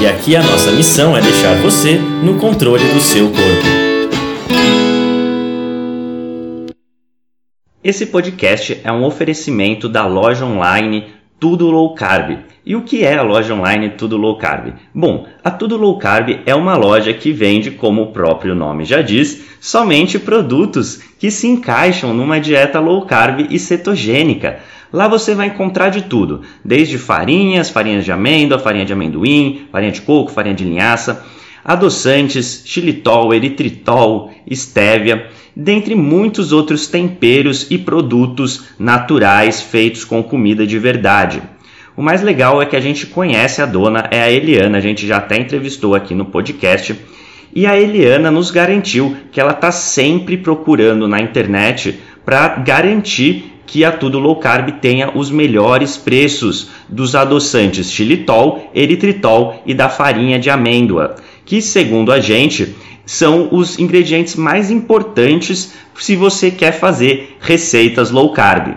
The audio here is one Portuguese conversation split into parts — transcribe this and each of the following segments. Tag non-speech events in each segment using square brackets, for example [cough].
E aqui a nossa missão é deixar você no controle do seu corpo. Esse podcast é um oferecimento da loja online Tudo Low Carb. E o que é a loja online Tudo Low Carb? Bom, a Tudo Low Carb é uma loja que vende, como o próprio nome já diz, somente produtos que se encaixam numa dieta low carb e cetogênica. Lá você vai encontrar de tudo, desde farinhas, farinhas de amêndoa, farinha de amendoim, farinha de coco, farinha de linhaça, adoçantes, xilitol, eritritol, estévia, dentre muitos outros temperos e produtos naturais feitos com comida de verdade. O mais legal é que a gente conhece a dona, é a Eliana, a gente já até entrevistou aqui no podcast. E a Eliana nos garantiu que ela está sempre procurando na internet para garantir que a Tudo Low Carb tenha os melhores preços dos adoçantes xilitol, eritritol e da farinha de amêndoa, que segundo a gente são os ingredientes mais importantes se você quer fazer receitas low carb.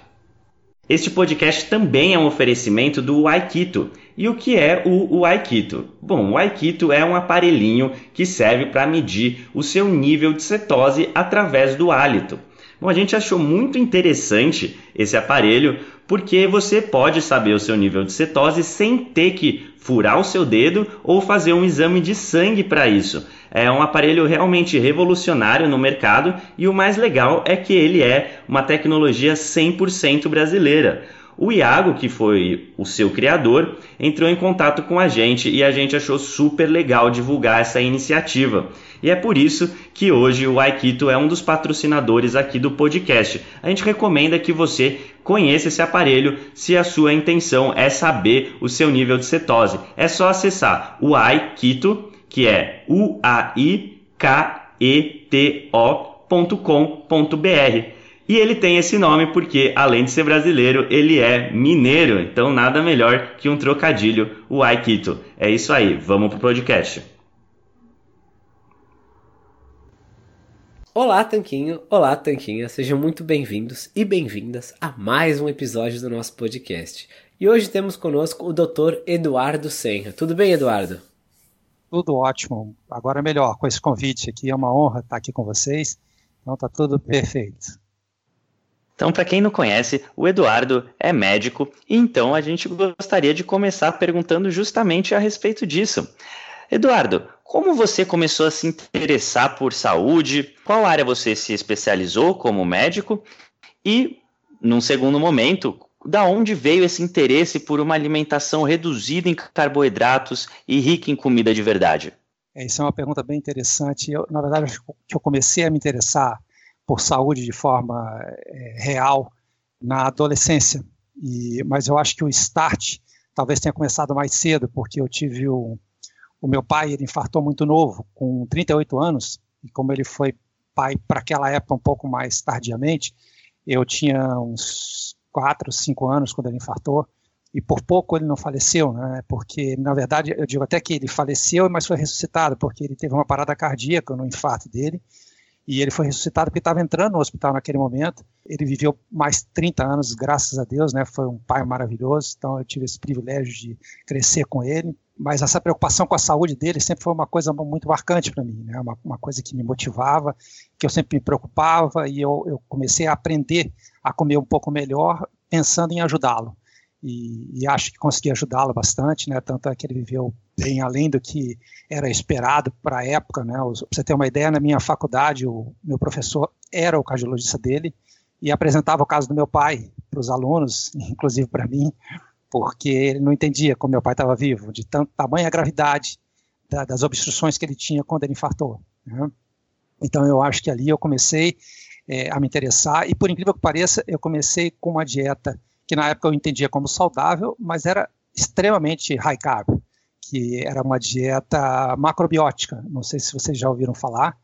Este podcast também é um oferecimento do Aikito. E o que é o, Aikito? Bom, o Aikito é um aparelhinho que serve para medir o seu nível de cetose através do hálito. Bom, a gente achou muito interessante esse aparelho porque você pode saber o seu nível de cetose sem ter que furar o seu dedo ou fazer um exame de sangue para isso. É um aparelho realmente revolucionário no mercado e o mais legal é que ele é uma tecnologia 100% brasileira. O Iago, que foi o seu criador, entrou em contato com a gente e a gente achou super legal divulgar essa iniciativa. E é por isso que hoje o Aikito é um dos patrocinadores aqui do podcast. A gente recomenda que você conheça esse aparelho se a sua intenção é saber o seu nível de cetose. É só acessar o Aikito, que é u a i k e t o.com.br e ele tem esse nome porque, além de ser brasileiro, ele é mineiro. Então, nada melhor que um trocadilho, o Aikito. É isso aí, vamos pro podcast. Olá, Tanquinho! Olá, Tanquinha! Sejam muito bem-vindos e bem-vindas a mais um episódio do nosso podcast. E hoje temos conosco o Dr. Eduardo Senra. Tudo bem, Eduardo? Tudo ótimo. Agora melhor com esse convite aqui. É uma honra estar aqui com vocês. Então tá tudo perfeito. Então, para quem não conhece, o Eduardo é médico, então a gente gostaria de começar perguntando justamente a respeito disso. Eduardo, como você começou a se interessar por saúde? Qual área você se especializou como médico? E, num segundo momento, da onde veio esse interesse por uma alimentação reduzida em carboidratos e rica em comida de verdade? É, isso é uma pergunta bem interessante. Eu, na verdade, que eu comecei a me interessar por saúde de forma é, real na adolescência. E, mas eu acho que o start talvez tenha começado mais cedo, porque eu tive o, o meu pai, ele infartou muito novo, com 38 anos, e como ele foi pai para aquela época um pouco mais tardiamente, eu tinha uns 4, 5 anos quando ele infartou, e por pouco ele não faleceu, né? Porque na verdade eu digo até que ele faleceu, mas foi ressuscitado porque ele teve uma parada cardíaca no infarto dele e ele foi ressuscitado porque estava entrando no hospital naquele momento. Ele viveu mais 30 anos, graças a Deus, né? Foi um pai maravilhoso, então eu tive esse privilégio de crescer com ele. Mas essa preocupação com a saúde dele sempre foi uma coisa muito marcante para mim, né? Uma, uma, coisa que me motivava, que eu sempre me preocupava e eu, eu comecei a aprender a comer um pouco melhor, pensando em ajudá-lo. E, e, acho que consegui ajudá-lo bastante, né? Tanto é que ele viveu bem além do que era esperado para a época, né? Para você ter uma ideia, na minha faculdade, o meu professor era o cardiologista dele e apresentava o caso do meu pai para os alunos, [laughs] inclusive para mim. Porque ele não entendia como meu pai estava vivo, de tanto tamanha gravidade da, das obstruções que ele tinha quando ele infartou. Né? Então eu acho que ali eu comecei é, a me interessar e por incrível que pareça eu comecei com uma dieta que na época eu entendia como saudável, mas era extremamente high carb, que era uma dieta macrobiótica. Não sei se vocês já ouviram falar,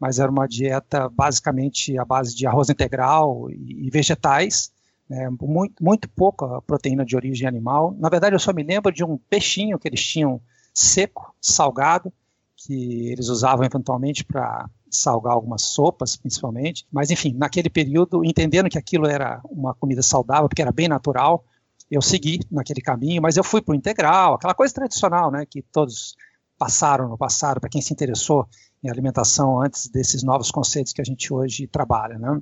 mas era uma dieta basicamente à base de arroz integral e, vegetais é, muito, muito pouca proteína de origem animal. Na verdade, eu só me lembro de um peixinho que eles tinham seco, salgado, que eles usavam eventualmente para salgar algumas sopas, principalmente. Mas, enfim, naquele período, entendendo que aquilo era uma comida saudável, porque era bem natural, eu segui naquele caminho, mas eu fui para o integral, aquela coisa tradicional, né, que todos passaram no passado, para quem se interessou em alimentação antes desses novos conceitos que a gente hoje trabalha, né.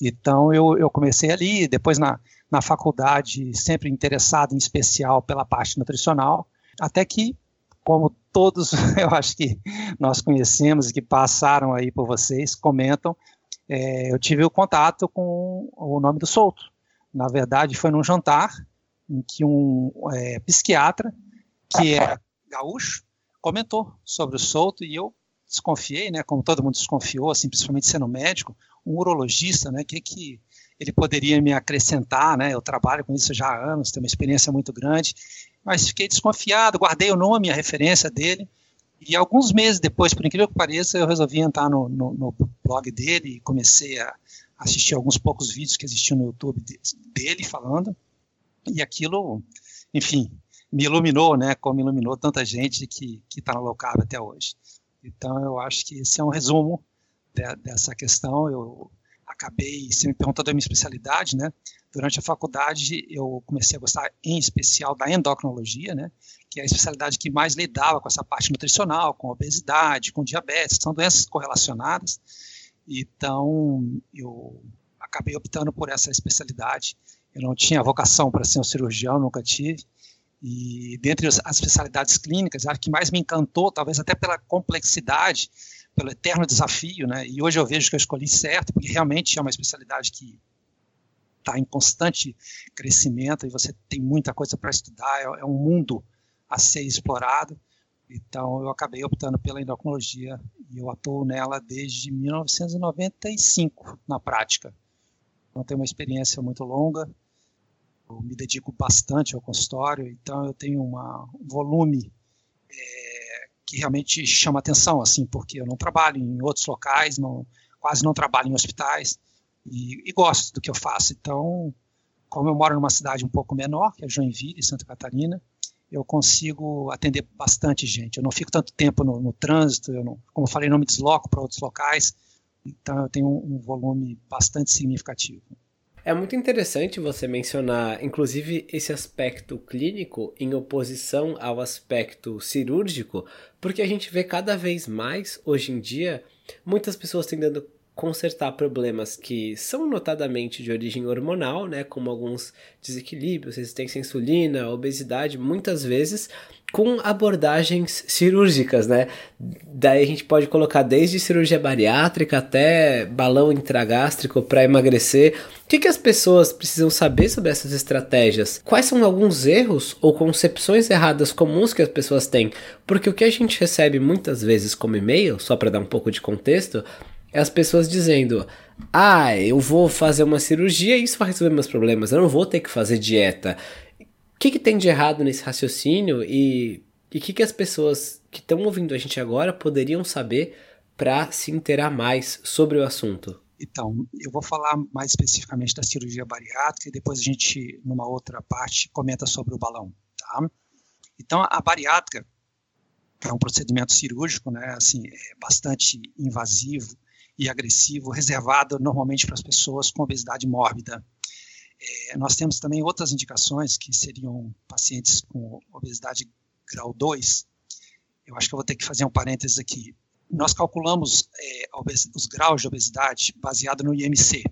Então eu, eu comecei ali, depois na, na faculdade, sempre interessado em especial pela parte nutricional, até que, como todos [laughs] eu acho que nós conhecemos e que passaram aí por vocês, comentam, é, eu tive o contato com o nome do Souto. Na verdade, foi num jantar em que um é, psiquiatra, que é gaúcho, comentou sobre o Souto e eu desconfiei, né, como todo mundo desconfiou, assim, principalmente sendo médico, um urologista, né, que que ele poderia me acrescentar, né? Eu trabalho com isso já há anos, tenho uma experiência muito grande, mas fiquei desconfiado, guardei o nome, a referência dele, e alguns meses depois, por incrível que pareça, eu resolvi entrar no, no, no blog dele e comecei a assistir alguns poucos vídeos que existiam no YouTube dele falando, e aquilo, enfim, me iluminou, né? Como iluminou tanta gente que está no low carb até hoje. Então, eu acho que esse é um resumo de, dessa questão. Eu acabei, você me perguntou da minha especialidade, né? Durante a faculdade, eu comecei a gostar, em especial, da endocrinologia, né? Que é a especialidade que mais lidava com essa parte nutricional, com obesidade, com diabetes, são doenças correlacionadas. Então, eu acabei optando por essa especialidade. Eu não tinha vocação para ser um cirurgião, nunca tive. E dentre as especialidades clínicas, a que mais me encantou, talvez até pela complexidade, pelo eterno desafio, né? E hoje eu vejo que eu escolhi certo, porque realmente é uma especialidade que está em constante crescimento e você tem muita coisa para estudar, é, é, um mundo a ser explorado. Então eu acabei optando pela endocrinologia e eu atuo nela desde 1995 na prática. Então tenho uma experiência muito longa eu me dedico bastante ao consultório, então eu tenho uma, um volume é, que realmente chama atenção, assim, porque eu não trabalho em outros locais, não, quase não trabalho em hospitais e, e, gosto do que eu faço. Então, como eu moro numa cidade um pouco menor, que é Joinville, Santa Catarina, eu consigo atender bastante gente. Eu não fico tanto tempo no, no trânsito, eu não, como eu falei, não me desloco para outros locais, então eu tenho um, um volume bastante significativo. É muito interessante você mencionar, inclusive, esse aspecto clínico em oposição ao aspecto cirúrgico, porque a gente vê cada vez mais, hoje em dia, muitas pessoas tentando consertar problemas que são notadamente de origem hormonal, né, como alguns desequilíbrios, resistência à insulina, obesidade, muitas vezes com abordagens cirúrgicas, né? Daí a gente pode colocar desde cirurgia bariátrica até balão intragástrico para emagrecer. O que, que as pessoas precisam saber sobre essas estratégias? Quais são alguns erros ou concepções erradas comuns que as pessoas têm? Porque o que a gente recebe muitas vezes como e-mail, só para dar um pouco de contexto, é as pessoas dizendo: Ah, eu vou fazer uma cirurgia e isso vai resolver meus problemas, eu não vou ter que fazer dieta. O que, que tem de errado nesse raciocínio e o que, que as pessoas que estão ouvindo a gente agora poderiam saber para se inteirar mais sobre o assunto? Então, eu vou falar mais especificamente da cirurgia bariátrica e depois a gente, numa outra parte, comenta sobre o balão, tá? Então, a bariátrica é um procedimento cirúrgico, né, assim, é bastante invasivo, e agressivo, reservado normalmente para as pessoas com obesidade mórbida. É, nós temos também outras indicações, que seriam pacientes com obesidade grau 2. Eu acho que eu vou ter que fazer um parênteses aqui. Nós calculamos é, os graus de obesidade baseado no IMC.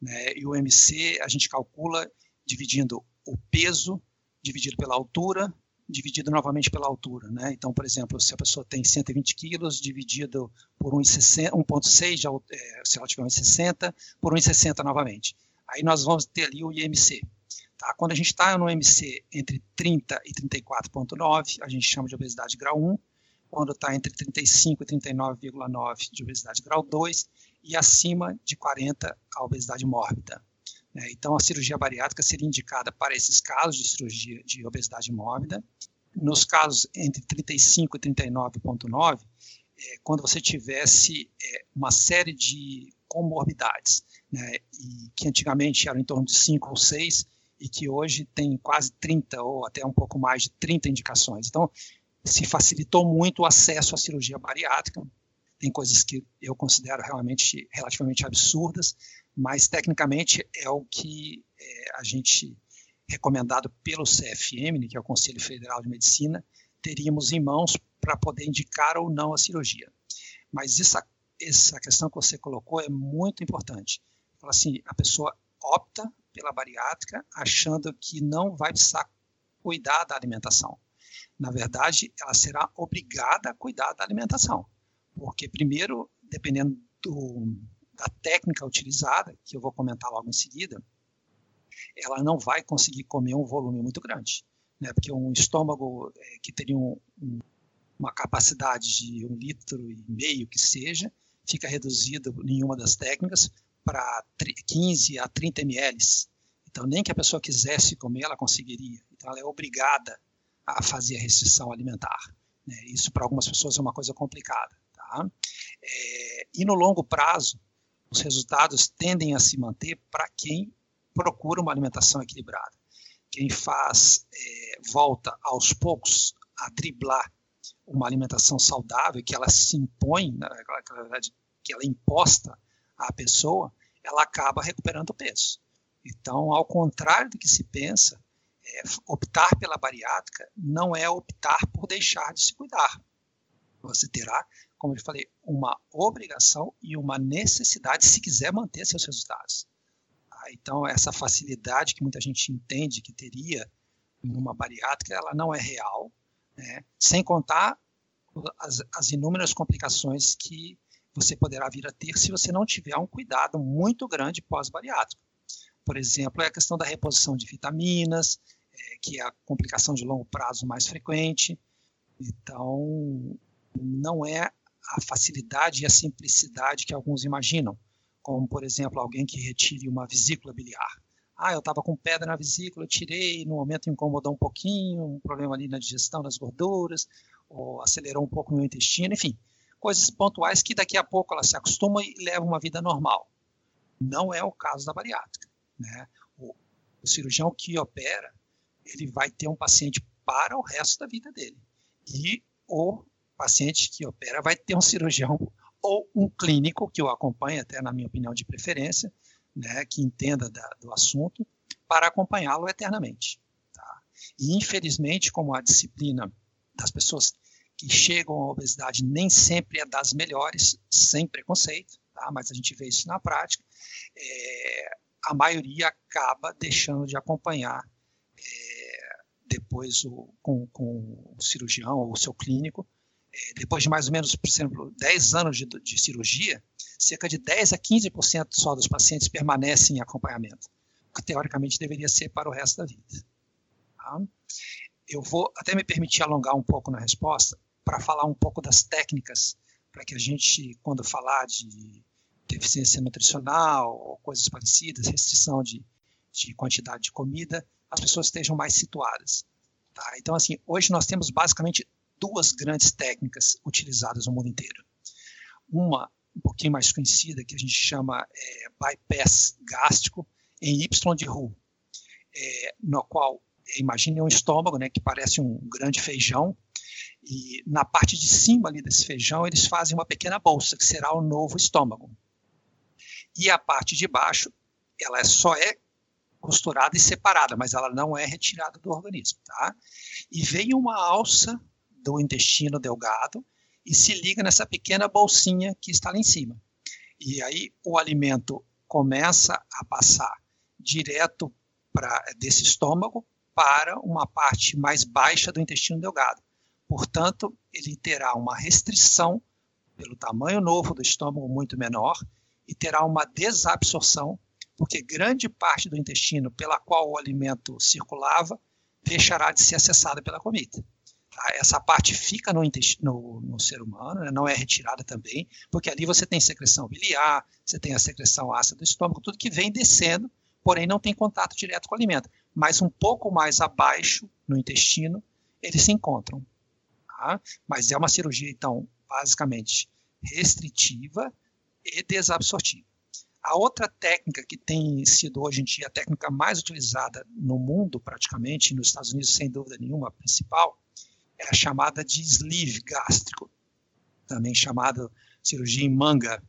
Né? E o IMC a gente calcula dividindo o peso dividido pela altura dividido novamente pela altura. Né? Então, por exemplo, se a pessoa tem 120 quilos, dividido por 1,6, é, se ela tiver 1,60, por 1,60 novamente. Aí nós vamos ter ali o IMC. Tá? Quando a gente está no MC entre 30 e 34,9, a gente chama de obesidade grau 1. Quando está entre 35 e 39,9 de obesidade grau 2 e acima de 40 a obesidade mórbida. Né? Então, a cirurgia bariátrica seria indicada para esses casos de cirurgia de obesidade mórbida. Nos casos entre 35 e 39,9, é, quando você tivesse é, uma série de comorbidades, né, e que antigamente eram em torno de 5 ou 6, e que hoje tem quase 30 ou até um pouco mais de 30 indicações. Então, se facilitou muito o acesso à cirurgia bariátrica. Tem coisas que eu considero realmente relativamente absurdas, mas tecnicamente é o que é, a gente recomendado pelo CFM, que é o Conselho Federal de Medicina, teríamos em mãos para poder indicar ou não a cirurgia. Mas essa, essa questão que você colocou é muito importante. Fala assim, a pessoa opta pela bariátrica achando que não vai precisar cuidar da alimentação. Na verdade, ela será obrigada a cuidar da alimentação, porque primeiro, dependendo do, da técnica utilizada, que eu vou comentar logo em seguida, ela não vai conseguir comer um volume muito grande, né? Porque um estômago é, que teria um, um, uma capacidade de um litro e meio que seja, fica reduzido em uma das técnicas para 15 a 30 ml. Então, nem que a pessoa quisesse comer, ela conseguiria. Então, ela é obrigada a fazer a restrição alimentar. Né? Isso, para algumas pessoas, é uma coisa complicada. Tá? É, e no longo prazo, os resultados tendem a se manter para quem procura uma alimentação equilibrada. Quem faz, é, volta aos poucos a driblar uma alimentação saudável, que ela se impõe, na verdade, que ela é imposta à pessoa, ela acaba recuperando o peso. Então, ao contrário do que se pensa, é, optar pela bariátrica não é optar por deixar de se cuidar. Você terá, como eu falei, uma obrigação e uma necessidade se quiser manter seus resultados. Tá? Então, essa facilidade que muita gente entende que teria numa bariátrica, ela não é real, né? sem contar as, as inúmeras complicações que você poderá vir a ter se você não tiver um cuidado muito grande pós-bariátrico. Por exemplo, é a questão da reposição de vitaminas, é, que é a complicação de longo prazo mais frequente. Então, não é a facilidade e a simplicidade que alguns imaginam, como, por exemplo, alguém que retire uma vesícula biliar. Ah, eu estava com pedra na vesícula, tirei, no momento incomodou um pouquinho, um problema ali na digestão das gorduras, ou acelerou um pouco o meu intestino, enfim, coisas pontuais que daqui a pouco ela se acostuma e leva uma vida normal. Não é o caso da bariátrica. Né? O, o cirurgião que opera, ele vai ter um paciente para o resto da vida dele. E o paciente que opera vai ter um cirurgião ou um clínico que o acompanhe, até na minha opinião de preferência, né, que entenda da, do assunto, para acompanhá-lo eternamente. Tá? E, infelizmente, como a disciplina das pessoas que chegam à obesidade nem sempre é das melhores, sem preconceito, tá? mas a gente vê isso na prática, é, a maioria acaba deixando de acompanhar é, depois o, com, com, o cirurgião ou o seu clínico. É, depois de mais ou menos, por exemplo, 10 anos de, de cirurgia, cerca de 10 a 15% só dos pacientes permanecem em acompanhamento, o que teoricamente deveria ser para o resto da vida. Tá? Eu vou até me permitir alongar um pouco na resposta para falar um pouco das técnicas, para que a gente, quando falar de deficiência nutricional ou coisas parecidas, restrição de, de quantidade de comida, as pessoas estejam mais situadas. Tá? Então, assim, hoje nós temos basicamente duas grandes técnicas utilizadas no mundo inteiro. Uma, um pouquinho mais conhecida, que a gente chama é, bypass gástrico em Y de Roux, é, no qual, imagine um estômago, né, que parece um grande feijão, e na parte de cima ali desse feijão eles fazem uma pequena bolsa, que será o novo estômago e a parte de baixo ela é só é costurada e separada, mas ela não é retirada do organismo, tá? E vem uma alça do intestino delgado e se liga nessa pequena bolsinha que está lá em cima. E aí o alimento começa a passar direto para desse estômago para uma parte mais baixa do intestino delgado. Portanto, ele terá uma restrição pelo tamanho novo do estômago muito menor e terá uma desabsorção, porque grande parte do intestino pela qual o alimento circulava deixará de ser acessada pela comida. Essa parte fica no, no, no ser humano, né? não é retirada também, porque ali você tem secreção biliar, você tem a secreção ácida do estômago, tudo que vem descendo, porém não tem contato direto com o alimento. Mas um pouco mais abaixo, no intestino, eles se encontram. Tá? Mas é uma cirurgia, então, basicamente restritiva e desabsortiva. A outra técnica que tem sido hoje em dia a técnica mais utilizada no mundo, praticamente, nos Estados Unidos, sem dúvida nenhuma, a principal, é a chamada de sleeve gástrico, também chamada cirurgia em manga.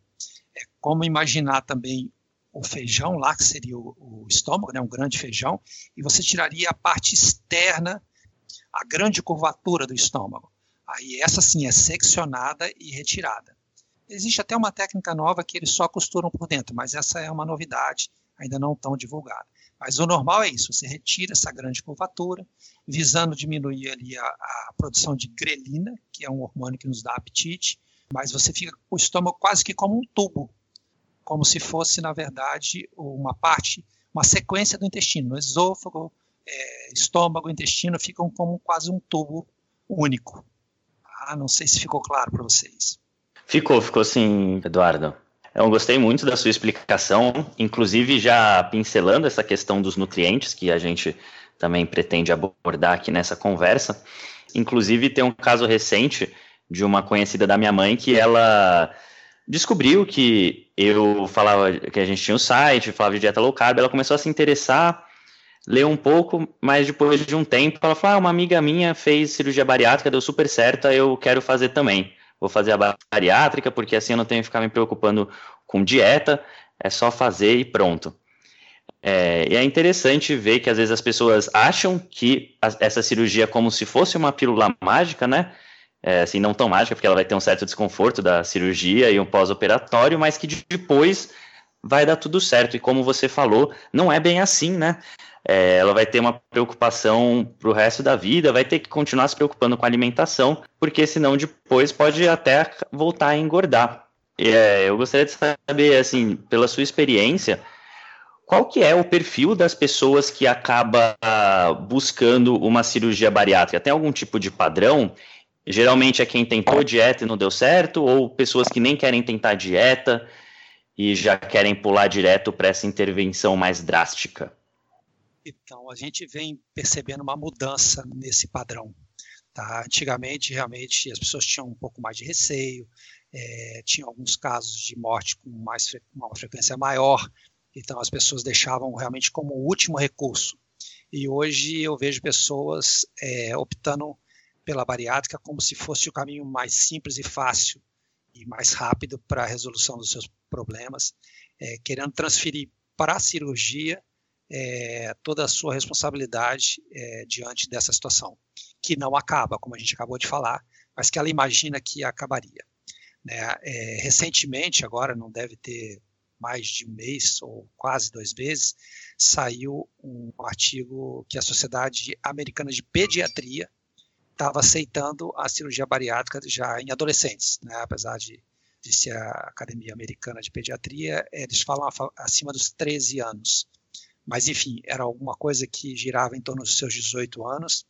É como imaginar também o feijão lá, que seria o, o estômago, né, um grande feijão, e você tiraria a parte externa, a grande curvatura do estômago. Aí essa sim é seccionada e retirada. Existe até uma técnica nova que eles só costuram por dentro, mas essa é uma novidade, ainda não tão divulgada. Mas o normal é isso, você retira essa grande curvatura, visando diminuir ali a, a produção de grelina, que é um hormônio que nos dá apetite, mas você fica com o estômago quase que como um tubo, como se fosse, na verdade, uma parte, uma sequência do intestino. O esôfago, é, estômago, intestino ficam como quase um tubo único. Ah, não sei se ficou claro para vocês. Ficou, ficou sim, Eduardo. Eu gostei muito da sua explicação, inclusive já pincelando essa questão dos nutrientes que a gente também pretende abordar aqui nessa conversa. Inclusive tem um caso recente de uma conhecida da minha mãe que ela descobriu que eu falava que a gente tinha um site, falava de dieta low carb, ela começou a se interessar, leu um pouco, mas depois de um tempo ela falou: ah, uma amiga minha fez cirurgia bariátrica, deu super certo, eu quero fazer também vou fazer a bariátrica, porque assim eu não tenho que ficar me preocupando com dieta, é só fazer e pronto. É, e é interessante ver que às vezes as pessoas acham que a, essa cirurgia é como se fosse uma pílula mágica, né? É, assim, não tão mágica, porque ela vai ter um certo desconforto da cirurgia e um pós-operatório, mas que depois vai dar tudo certo. E como você falou, não é bem assim, né? É, ela vai ter uma preocupação para o resto da vida, vai ter que continuar se preocupando com a alimentação, porque senão depois pode até voltar a engordar. É, eu gostaria de saber, assim, pela sua experiência, qual que é o perfil das pessoas que acaba buscando uma cirurgia bariátrica? Tem algum tipo de padrão? Geralmente é quem tentou dieta e não deu certo, ou pessoas que nem querem tentar dieta e já querem pular direto para essa intervenção mais drástica? Então, a gente vem percebendo uma mudança nesse padrão. Tá? Antigamente, realmente, as pessoas tinham um pouco mais de receio, é, tinham alguns casos de morte com mais, uma frequência maior, então as pessoas deixavam realmente como último recurso. E hoje eu vejo pessoas é, optando pela bariátrica como se fosse o caminho mais simples e fácil e mais rápido para a resolução dos seus problemas, é, querendo transferir para a cirurgia é, toda a sua responsabilidade é, diante dessa situação, que não acaba, como a gente acabou de falar, mas que ela imagina que acabaria. Né? É, recentemente, agora não deve ter mais de um mês ou quase dois meses, saiu um artigo que a Sociedade Americana de Pediatria estava aceitando a cirurgia bariátrica já em adolescentes, né? apesar de, de ser a Academia Americana de Pediatria, eles falam acima dos 13 anos. Mas, enfim, era alguma coisa que girava em torno dos seus 18 anos,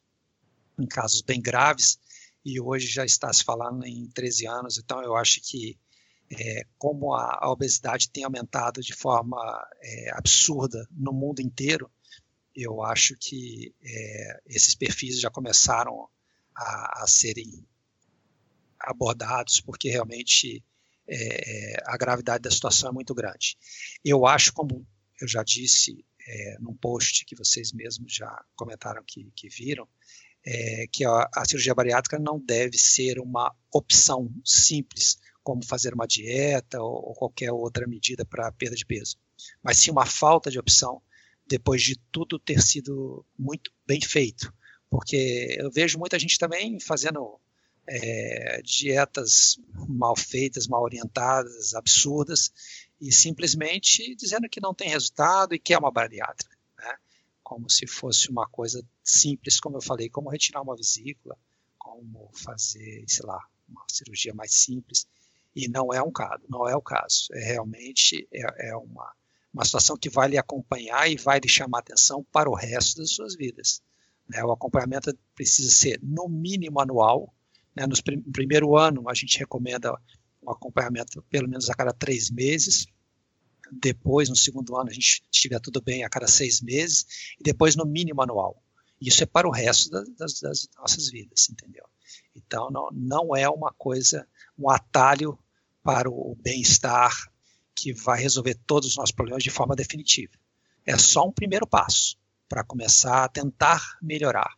em casos bem graves, e hoje já está se falando em 13 anos. Então, eu acho que, é, como a, a, obesidade tem aumentado de forma é, absurda no mundo inteiro, eu acho que é, esses perfis já começaram a, a serem abordados, porque realmente é, é, a gravidade da situação é muito grande. Eu acho, como eu já disse é, num post que vocês mesmos já comentaram que, que viram, é, que a, a, cirurgia bariátrica não deve ser uma opção simples, como fazer uma dieta ou, ou qualquer outra medida para perda de peso, mas sim uma falta de opção depois de tudo ter sido muito bem feito. Porque eu vejo muita gente também fazendo é, dietas mal feitas, mal orientadas, absurdas, e simplesmente dizendo que não tem resultado e que é uma bariátrica, né? como se fosse uma coisa simples, como eu falei, como retirar uma vesícula, como fazer, sei lá, uma cirurgia mais simples, e não é um caso, não é o caso, é realmente é, é uma uma situação que vai lhe acompanhar e vai lhe chamar atenção para o resto das suas vidas. Né? O acompanhamento precisa ser, no mínimo, anual. Né? No prim primeiro ano, a gente recomenda um acompanhamento pelo menos a cada três meses. Depois, no segundo ano, a gente estiver tudo bem a cada seis meses. E depois, no mínimo, anual. Isso é para o resto das, das nossas vidas, entendeu? Então, não, não é uma coisa, um atalho para o bem-estar que vai resolver todos os nossos problemas de forma definitiva. É só um primeiro passo para começar a tentar melhorar.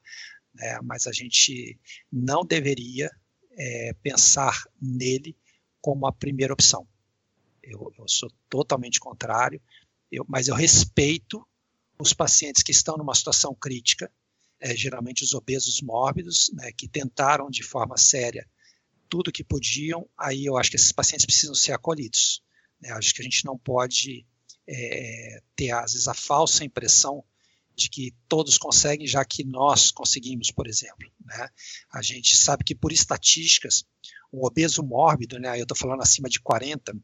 Né? Mas a gente não deveria é, pensar nele como a primeira opção. Eu, eu sou totalmente contrário, eu, mas eu respeito os pacientes que estão numa situação crítica, é, geralmente os obesos mórbidos, né, que tentaram de forma séria tudo que podiam, aí eu acho que esses pacientes precisam ser acolhidos. Né? Acho que a gente não pode é, ter, às vezes, a falsa impressão de que todos conseguem, já que nós conseguimos, por exemplo. Né? A gente sabe que, por estatísticas, o obeso mórbido, né, eu estou falando acima de 40,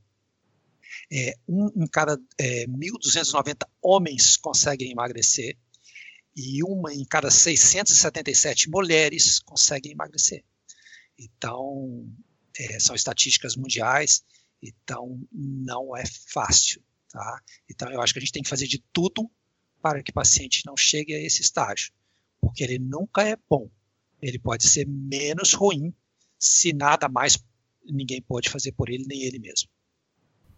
é, um em cada é, 1.290 homens conseguem emagrecer e uma em cada 677 mulheres conseguem emagrecer. Então, é, são estatísticas mundiais, então não é fácil. Tá? Então, eu acho que a gente tem que fazer de tudo para que o paciente não chegue a esse estágio, porque ele nunca é bom. Ele pode ser menos ruim se nada mais ninguém pode fazer por ele, nem ele mesmo.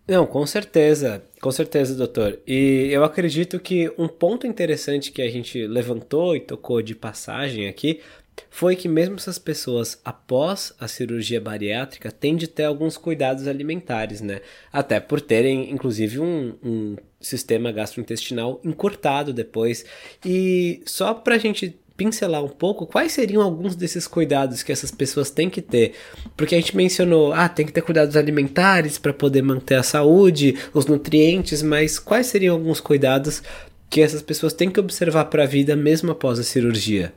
Não, com certeza, com certeza, doutor. E eu acredito que um ponto interessante que a gente levantou e tocou de passagem aqui foi que mesmo essas pessoas após a cirurgia bariátrica têm de ter alguns cuidados alimentares, né? Até por terem, inclusive, um, um sistema gastrointestinal encurtado depois. E só para a gente pincelar um pouco quais seriam alguns desses cuidados que essas pessoas têm que ter. Porque a gente mencionou, ah, tem que ter cuidados alimentares para poder manter a saúde, os nutrientes, mas quais seriam alguns cuidados que essas pessoas têm que observar para a vida mesmo após a cirurgia?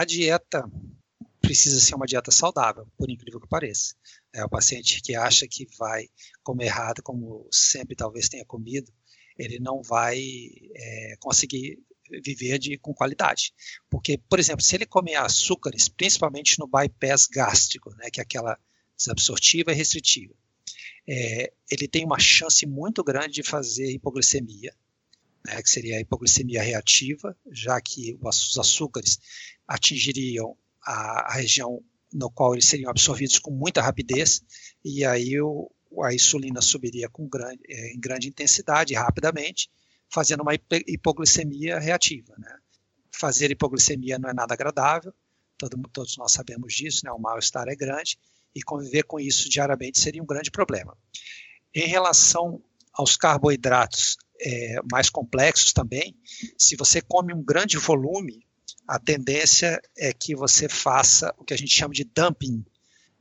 A dieta precisa ser uma dieta saudável, por incrível que pareça. É, o paciente que acha que vai comer errado, como sempre talvez tenha comido, ele não vai é, conseguir viver de, com qualidade. Porque, por exemplo, se ele comer açúcares, principalmente no bypass gástrico, né, que é aquela desabsortiva e restritiva, é, ele tem uma chance muito grande de fazer hipoglicemia, né, que seria a hipoglicemia reativa, já que os açúcares atingiriam a, a região no qual eles seriam absorvidos com muita rapidez, e aí o, a insulina subiria com grande, é, em grande intensidade, rapidamente, fazendo uma hipoglicemia reativa. Né? Fazer hipoglicemia não é nada agradável, todo, todos nós sabemos disso, né? o mal-estar é grande, e conviver com isso diariamente seria um grande problema. Em relação aos carboidratos é, mais complexos também, se você come um grande volume, a tendência é que você faça o que a gente chama de dumping,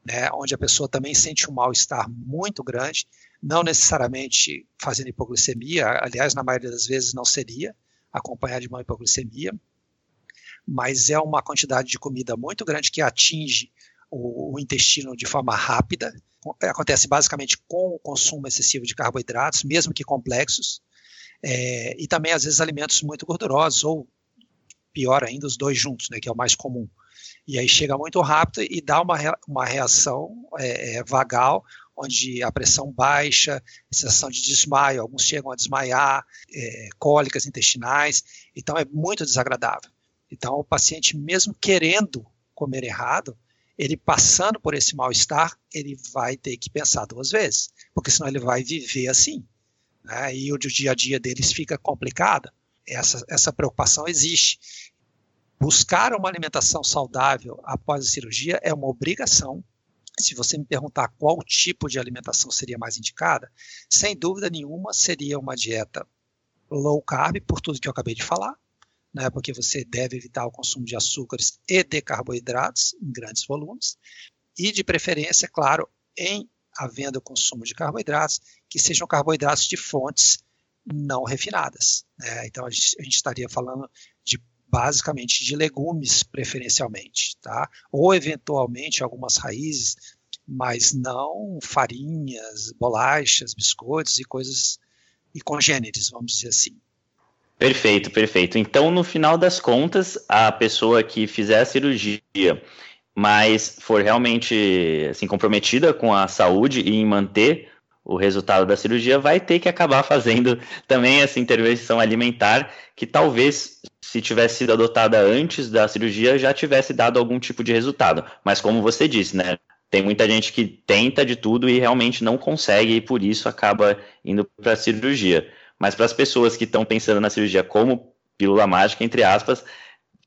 né, onde a pessoa também sente um mal-estar muito grande, não necessariamente fazendo hipoglicemia, aliás, na maioria das vezes não seria acompanhado de uma hipoglicemia, mas é uma quantidade de comida muito grande que atinge o, o intestino de forma rápida. Acontece basicamente com o consumo excessivo de carboidratos, mesmo que complexos, é, e também, às vezes, alimentos muito gordurosos, ou pior ainda, os dois juntos, né, que é o mais comum. E aí chega muito rápido e dá uma, uma reação é, é, vagal, onde a pressão baixa, sensação de desmaio, alguns chegam a desmaiar, é, cólicas intestinais, então é muito desagradável. Então, o paciente, mesmo querendo comer errado, ele passando por esse mal-estar, ele vai ter que pensar duas vezes, porque senão ele vai viver assim né, e o dia a dia deles fica complicado, essa, essa preocupação existe. Buscar uma alimentação saudável após a cirurgia é uma obrigação. Se você me perguntar qual tipo de alimentação seria mais indicada, sem dúvida nenhuma seria uma dieta low carb, por tudo que eu acabei de falar, né, porque você deve evitar o consumo de açúcares e de carboidratos em grandes volumes, e de preferência, claro, em havendo consumo de carboidratos, que sejam carboidratos de fontes não refinadas. Né? Então a gente, a gente, estaria falando de basicamente de legumes preferencialmente, tá? Ou eventualmente algumas raízes, mas não farinhas, bolachas, biscoitos e coisas e congêneres, vamos dizer assim. Perfeito, perfeito. Então, no final das contas, a pessoa que fizer a cirurgia, mas for realmente assim, comprometida com a saúde e em manter o resultado da cirurgia, vai ter que acabar fazendo também essa intervenção alimentar, que talvez, se tivesse sido adotada antes da cirurgia, já tivesse dado algum tipo de resultado. Mas como você disse, né? Tem muita gente que tenta de tudo e realmente não consegue, e por isso acaba indo para a cirurgia. Mas para as pessoas que estão pensando na cirurgia como pílula mágica, entre aspas,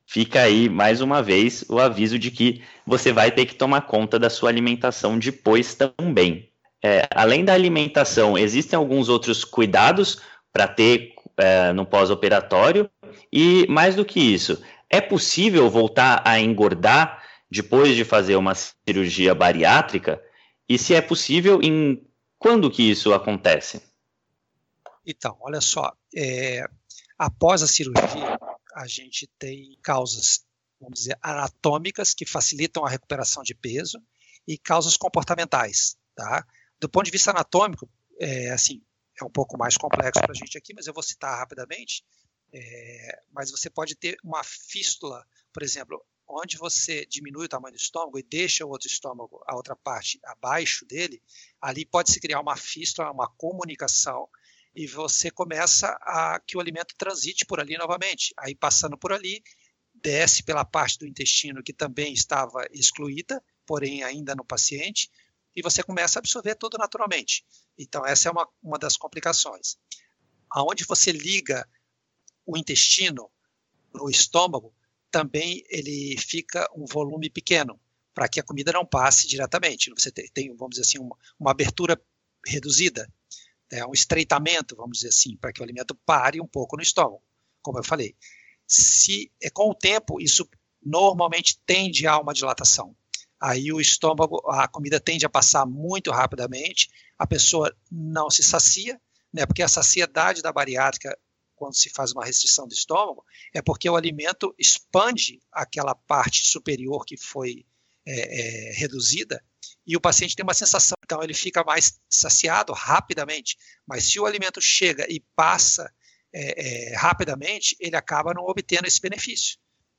fica aí mais uma vez o aviso de que você vai ter que tomar conta da sua alimentação depois também. É, além da alimentação, existem alguns outros cuidados para ter é, no pós-operatório? E mais do que isso, é possível voltar a engordar depois de fazer uma cirurgia bariátrica? E se é possível, em quando que isso acontece? Então, olha só, é, após a cirurgia, a gente tem causas, vamos dizer, anatômicas que facilitam a recuperação de peso e causas comportamentais, tá? Do ponto de vista anatômico, é, assim, é um pouco mais complexo para a gente aqui, mas eu vou citar rapidamente. É, mas você pode ter uma fístula, por exemplo, onde você diminui o tamanho do estômago e deixa o outro estômago, a outra parte abaixo dele, ali pode se criar uma fístula, uma comunicação e você começa a que o alimento transite por ali novamente. Aí passando por ali, desce pela parte do intestino que também estava excluída, porém ainda no paciente, e você começa a absorver tudo naturalmente. Então essa é uma, uma das complicações. Aonde você liga o intestino no estômago, também ele fica um volume pequeno, para que a comida não passe diretamente. Você tem, vamos dizer assim, uma, uma abertura reduzida é, um estreitamento, vamos dizer assim, para que o alimento pare um pouco no estômago, como eu falei. Se é com o tempo isso normalmente tende a uma dilatação. Aí o estômago, a comida tende a passar muito rapidamente, a pessoa não se sacia, né? Porque a saciedade da bariátrica quando se faz uma restrição do estômago é porque o alimento expande aquela parte superior que foi é, é, reduzida e o paciente tem uma sensação, então ele fica mais saciado rapidamente. Mas se o alimento chega e passa é, é, rapidamente, ele acaba não obtendo esse benefício.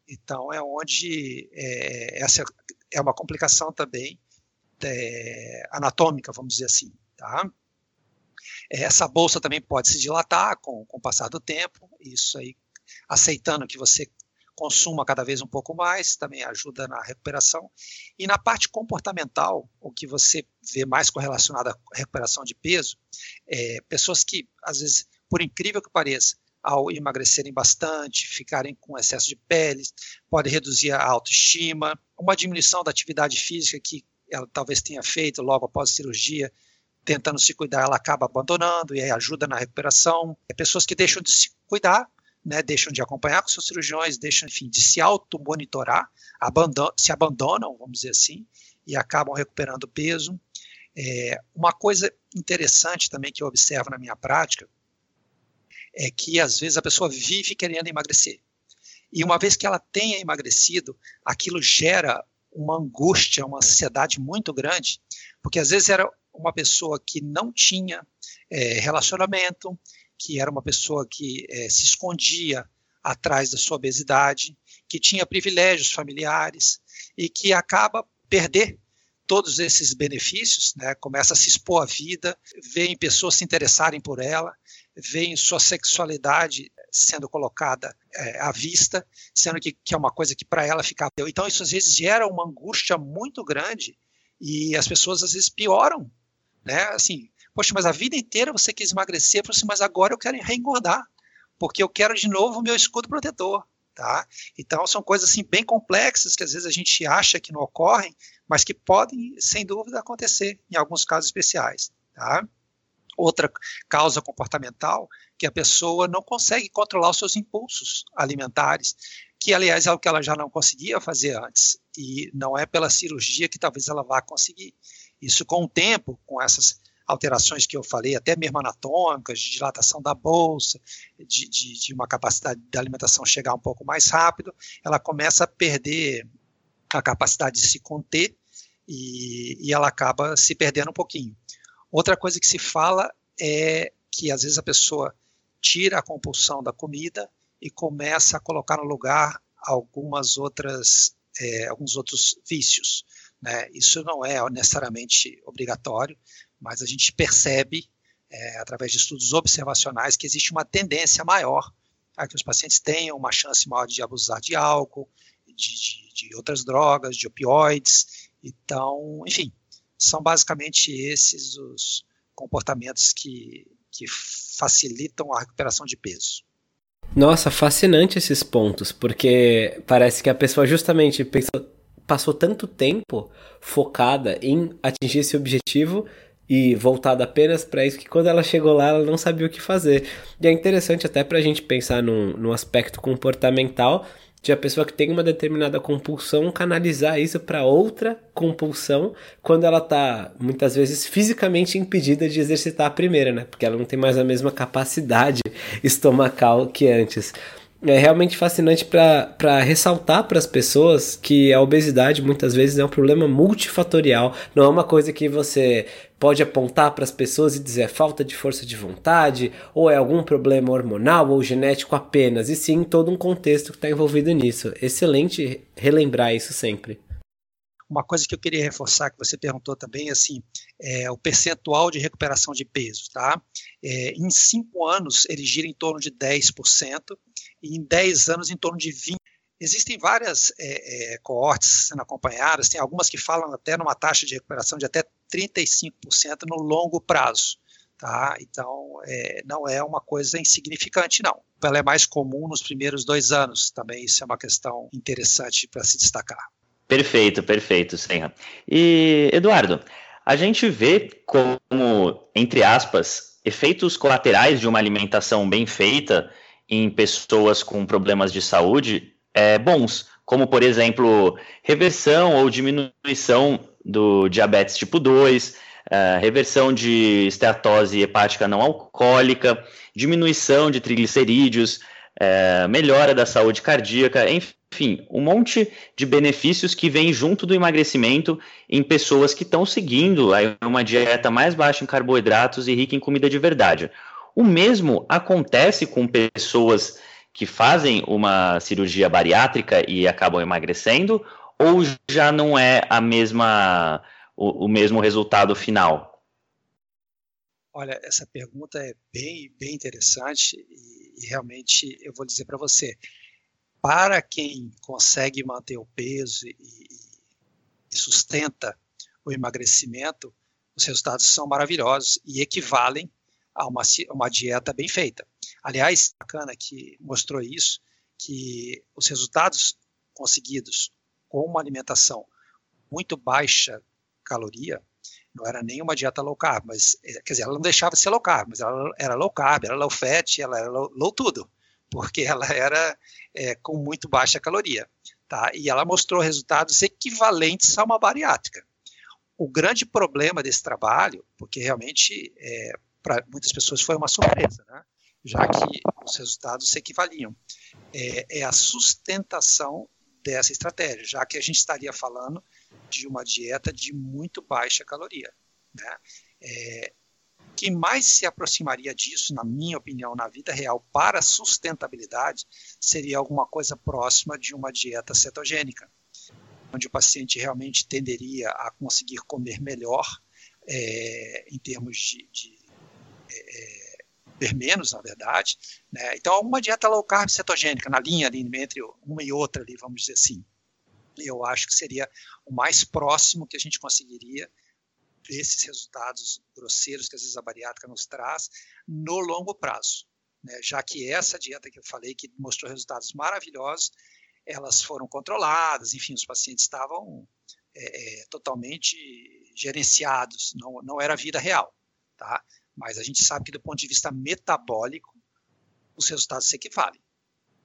Então é onde é, essa é uma complicação também é, anatômica, vamos dizer assim. Tá? Essa bolsa também pode se dilatar com, com o passar do tempo, isso aí aceitando que você consuma cada vez um pouco mais, também ajuda na recuperação. E na parte comportamental, o que você vê mais correlacionado à recuperação de peso, é pessoas que, às vezes, por incrível que pareça, ao emagrecerem bastante, ficarem com excesso de pele, pode reduzir a autoestima, uma diminuição da atividade física que ela talvez tenha feito logo após a cirurgia, tentando se cuidar, ela acaba abandonando e aí ajuda na recuperação. É pessoas que deixam de se cuidar né, deixam de acompanhar com seus cirurgiões, deixam, enfim, de se auto-monitorar, abandon se abandonam, vamos dizer assim, e acabam recuperando peso. É, uma coisa interessante também que eu observo na minha prática é que às vezes a pessoa vive querendo emagrecer. E uma vez que ela tenha emagrecido, aquilo gera uma angústia, uma ansiedade muito grande, porque às vezes era uma pessoa que não tinha é, relacionamento, que era uma pessoa que é, se escondia atrás da sua obesidade, que tinha privilégios familiares e que acaba perder todos esses benefícios, né? começa a se expor à vida, vem pessoas se interessarem por ela, vem sua sexualidade sendo colocada é, à vista, sendo que, que é uma coisa que para ela fica. Então, isso às vezes gera uma angústia muito grande e as pessoas às vezes pioram. Né? Assim, Poxa, mas a vida inteira você quis emagrecer, assim, mas agora eu quero reengordar, porque eu quero de novo o meu escudo protetor. Tá? Então são coisas assim bem complexas que às vezes a gente acha que não ocorrem, mas que podem sem dúvida acontecer em alguns casos especiais. Tá? Outra causa comportamental que a pessoa não consegue controlar os seus impulsos alimentares, que aliás é o que ela já não conseguia fazer antes e não é pela cirurgia que talvez ela vá conseguir. Isso com o tempo, com essas alterações que eu falei, até mesmo anatômicas, de dilatação da bolsa, de, de, de uma capacidade da alimentação chegar um pouco mais rápido, ela começa a perder a capacidade de se conter e, e ela acaba se perdendo um pouquinho. Outra coisa que se fala é que às vezes a pessoa tira a compulsão da comida e começa a colocar no lugar algumas outras, é, alguns outros vícios. Né? Isso não é necessariamente obrigatório, mas a gente percebe, é, através de estudos observacionais, que existe uma tendência maior a que os pacientes tenham uma chance maior de abusar de álcool, de, de, de outras drogas, de opioides. Então, enfim, são basicamente esses os comportamentos que, que facilitam a recuperação de peso. Nossa, fascinante esses pontos, porque parece que a pessoa justamente pensou, passou tanto tempo focada em atingir esse objetivo e voltada apenas para isso que quando ela chegou lá ela não sabia o que fazer. E é interessante até para a gente pensar num, num aspecto comportamental de a pessoa que tem uma determinada compulsão canalizar isso para outra compulsão quando ela está muitas vezes fisicamente impedida de exercitar a primeira, né? Porque ela não tem mais a mesma capacidade estomacal que antes é realmente fascinante para ressaltar para as pessoas que a obesidade muitas vezes é um problema multifatorial, não é uma coisa que você pode apontar para as pessoas e dizer é falta de força de vontade, ou é algum problema hormonal ou genético apenas, e sim todo um contexto que está envolvido nisso. Excelente relembrar isso sempre. Uma coisa que eu queria reforçar, que você perguntou também, assim, é o percentual de recuperação de peso, tá? É, em cinco anos, ele gira em torno de 10%, e em 10 anos em torno de 20%. Existem várias é, é, coortes sendo acompanhadas, tem algumas que falam até numa taxa de recuperação de até 35% no longo prazo. Tá? Então, é, não é uma coisa insignificante, não. Ela é mais comum nos primeiros dois anos, também isso é uma questão interessante para se destacar. Perfeito, perfeito, Senra. E, Eduardo, a gente vê como, entre aspas, efeitos colaterais de uma alimentação bem feita em pessoas com problemas de saúde é, bons, como, por exemplo, reversão ou diminuição do diabetes tipo 2, é, reversão de esteatose hepática não alcoólica, diminuição de triglicerídeos, é, melhora da saúde cardíaca, enfim, um monte de benefícios que vêm junto do emagrecimento em pessoas que estão seguindo uma dieta mais baixa em carboidratos e rica em comida de verdade. O mesmo acontece com pessoas que fazem uma cirurgia bariátrica e acabam emagrecendo, ou já não é a mesma o, o mesmo resultado final? Olha, essa pergunta é bem, bem interessante e, e realmente eu vou dizer para você, para quem consegue manter o peso e, e sustenta o emagrecimento, os resultados são maravilhosos e equivalem a uma, uma dieta bem feita. Aliás, bacana que mostrou isso, que os resultados conseguidos com uma alimentação muito baixa caloria, não era nem uma dieta low carb, mas, é, quer dizer, ela não deixava de ser low carb, mas ela era low carb, era low fat, ela era low, low tudo, porque ela era é, com muito baixa caloria, tá? E ela mostrou resultados equivalentes a uma bariátrica. O grande problema desse trabalho, porque realmente é, para muitas pessoas foi uma surpresa, né? já que os resultados se equivaliam. É, é, a sustentação dessa estratégia, já que a gente estaria falando de uma dieta de muito baixa caloria. Né? É, quem mais se aproximaria disso, na minha opinião, na vida real, para sustentabilidade, seria alguma coisa próxima de uma dieta cetogênica, onde o paciente realmente tenderia a conseguir comer melhor é, em termos de, de é, menos, na verdade. Né? Então, uma dieta low carb cetogênica, na linha ali, entre uma e outra, ali, vamos dizer assim, eu acho que seria o mais próximo que a gente conseguiria desses resultados grosseiros que às vezes a bariátrica nos traz no longo prazo. Né? Já que essa dieta que eu falei, que mostrou resultados maravilhosos, elas foram controladas, enfim, os pacientes estavam é, é totalmente gerenciados, não, não era vida real. Tá? Mas a gente sabe que, do ponto de vista metabólico, os resultados se equivalem,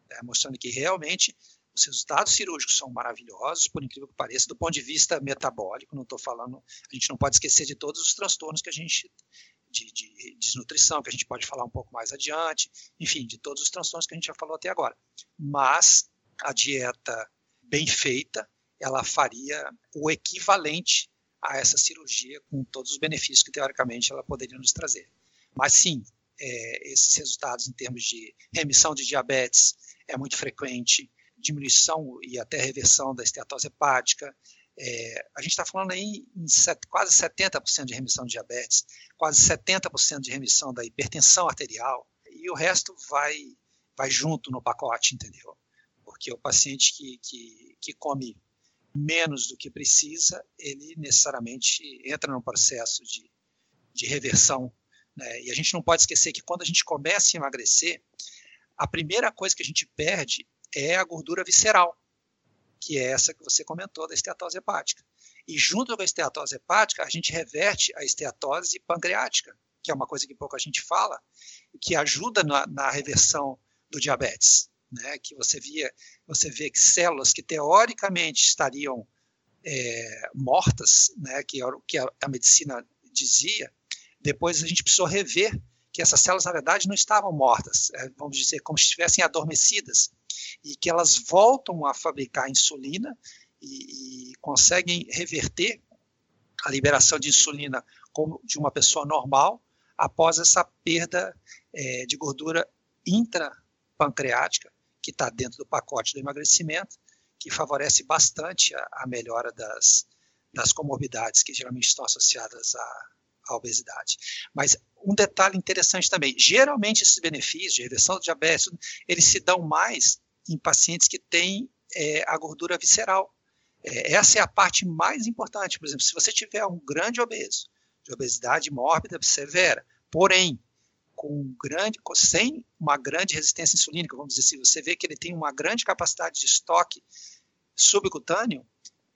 né? mostrando que realmente os resultados cirúrgicos são maravilhosos, por incrível que pareça, do ponto de vista metabólico. Não estou falando, a gente não pode esquecer de todos os transtornos que a gente de, de, desnutrição, que a gente pode falar um pouco mais adiante, enfim, de todos os transtornos que a gente já falou até agora. Mas a dieta bem feita, ela faria o equivalente a essa cirurgia com todos os benefícios que teoricamente ela poderia nos trazer. Mas sim, é, esses resultados em termos de remissão de diabetes é muito frequente, diminuição e até reversão da esteatose hepática. É, a gente está falando aí em set, quase 70% de remissão de diabetes, quase 70% de remissão da hipertensão arterial, e o resto vai, vai junto no pacote, entendeu? Porque o paciente que, que, que come menos do que precisa, ele necessariamente entra num processo de, de reversão. Né? E a gente não pode esquecer que quando a gente começa a emagrecer, a primeira coisa que a gente perde é a gordura visceral, que é essa que você comentou da esteatose hepática. E junto com a esteatose hepática, a gente reverte a esteatose pancreática, que é uma coisa que pouco a gente fala, que ajuda na, na reversão do diabetes. Né, que você via, você vê que células que teoricamente estariam é, mortas, né, que, era o que a, a, medicina dizia, depois a gente precisou rever que essas células na verdade não estavam mortas, é, vamos dizer como se estivessem adormecidas e que elas voltam a fabricar insulina e, e conseguem reverter a liberação de insulina como de uma pessoa normal após essa perda é, de gordura intrapancreática que está dentro do pacote do emagrecimento, que favorece bastante a, a melhora das, das comorbidades que geralmente estão associadas à, à, obesidade. Mas um detalhe interessante também, geralmente esses benefícios de reversão do diabetes, eles se dão mais em pacientes que têm é, a gordura visceral. É, essa é a parte mais importante. Por exemplo, se você tiver um grande obeso, de obesidade mórbida severa, porém com grande, sem uma grande resistência insulínica, vamos dizer assim, você vê que ele tem uma grande capacidade de estoque subcutâneo,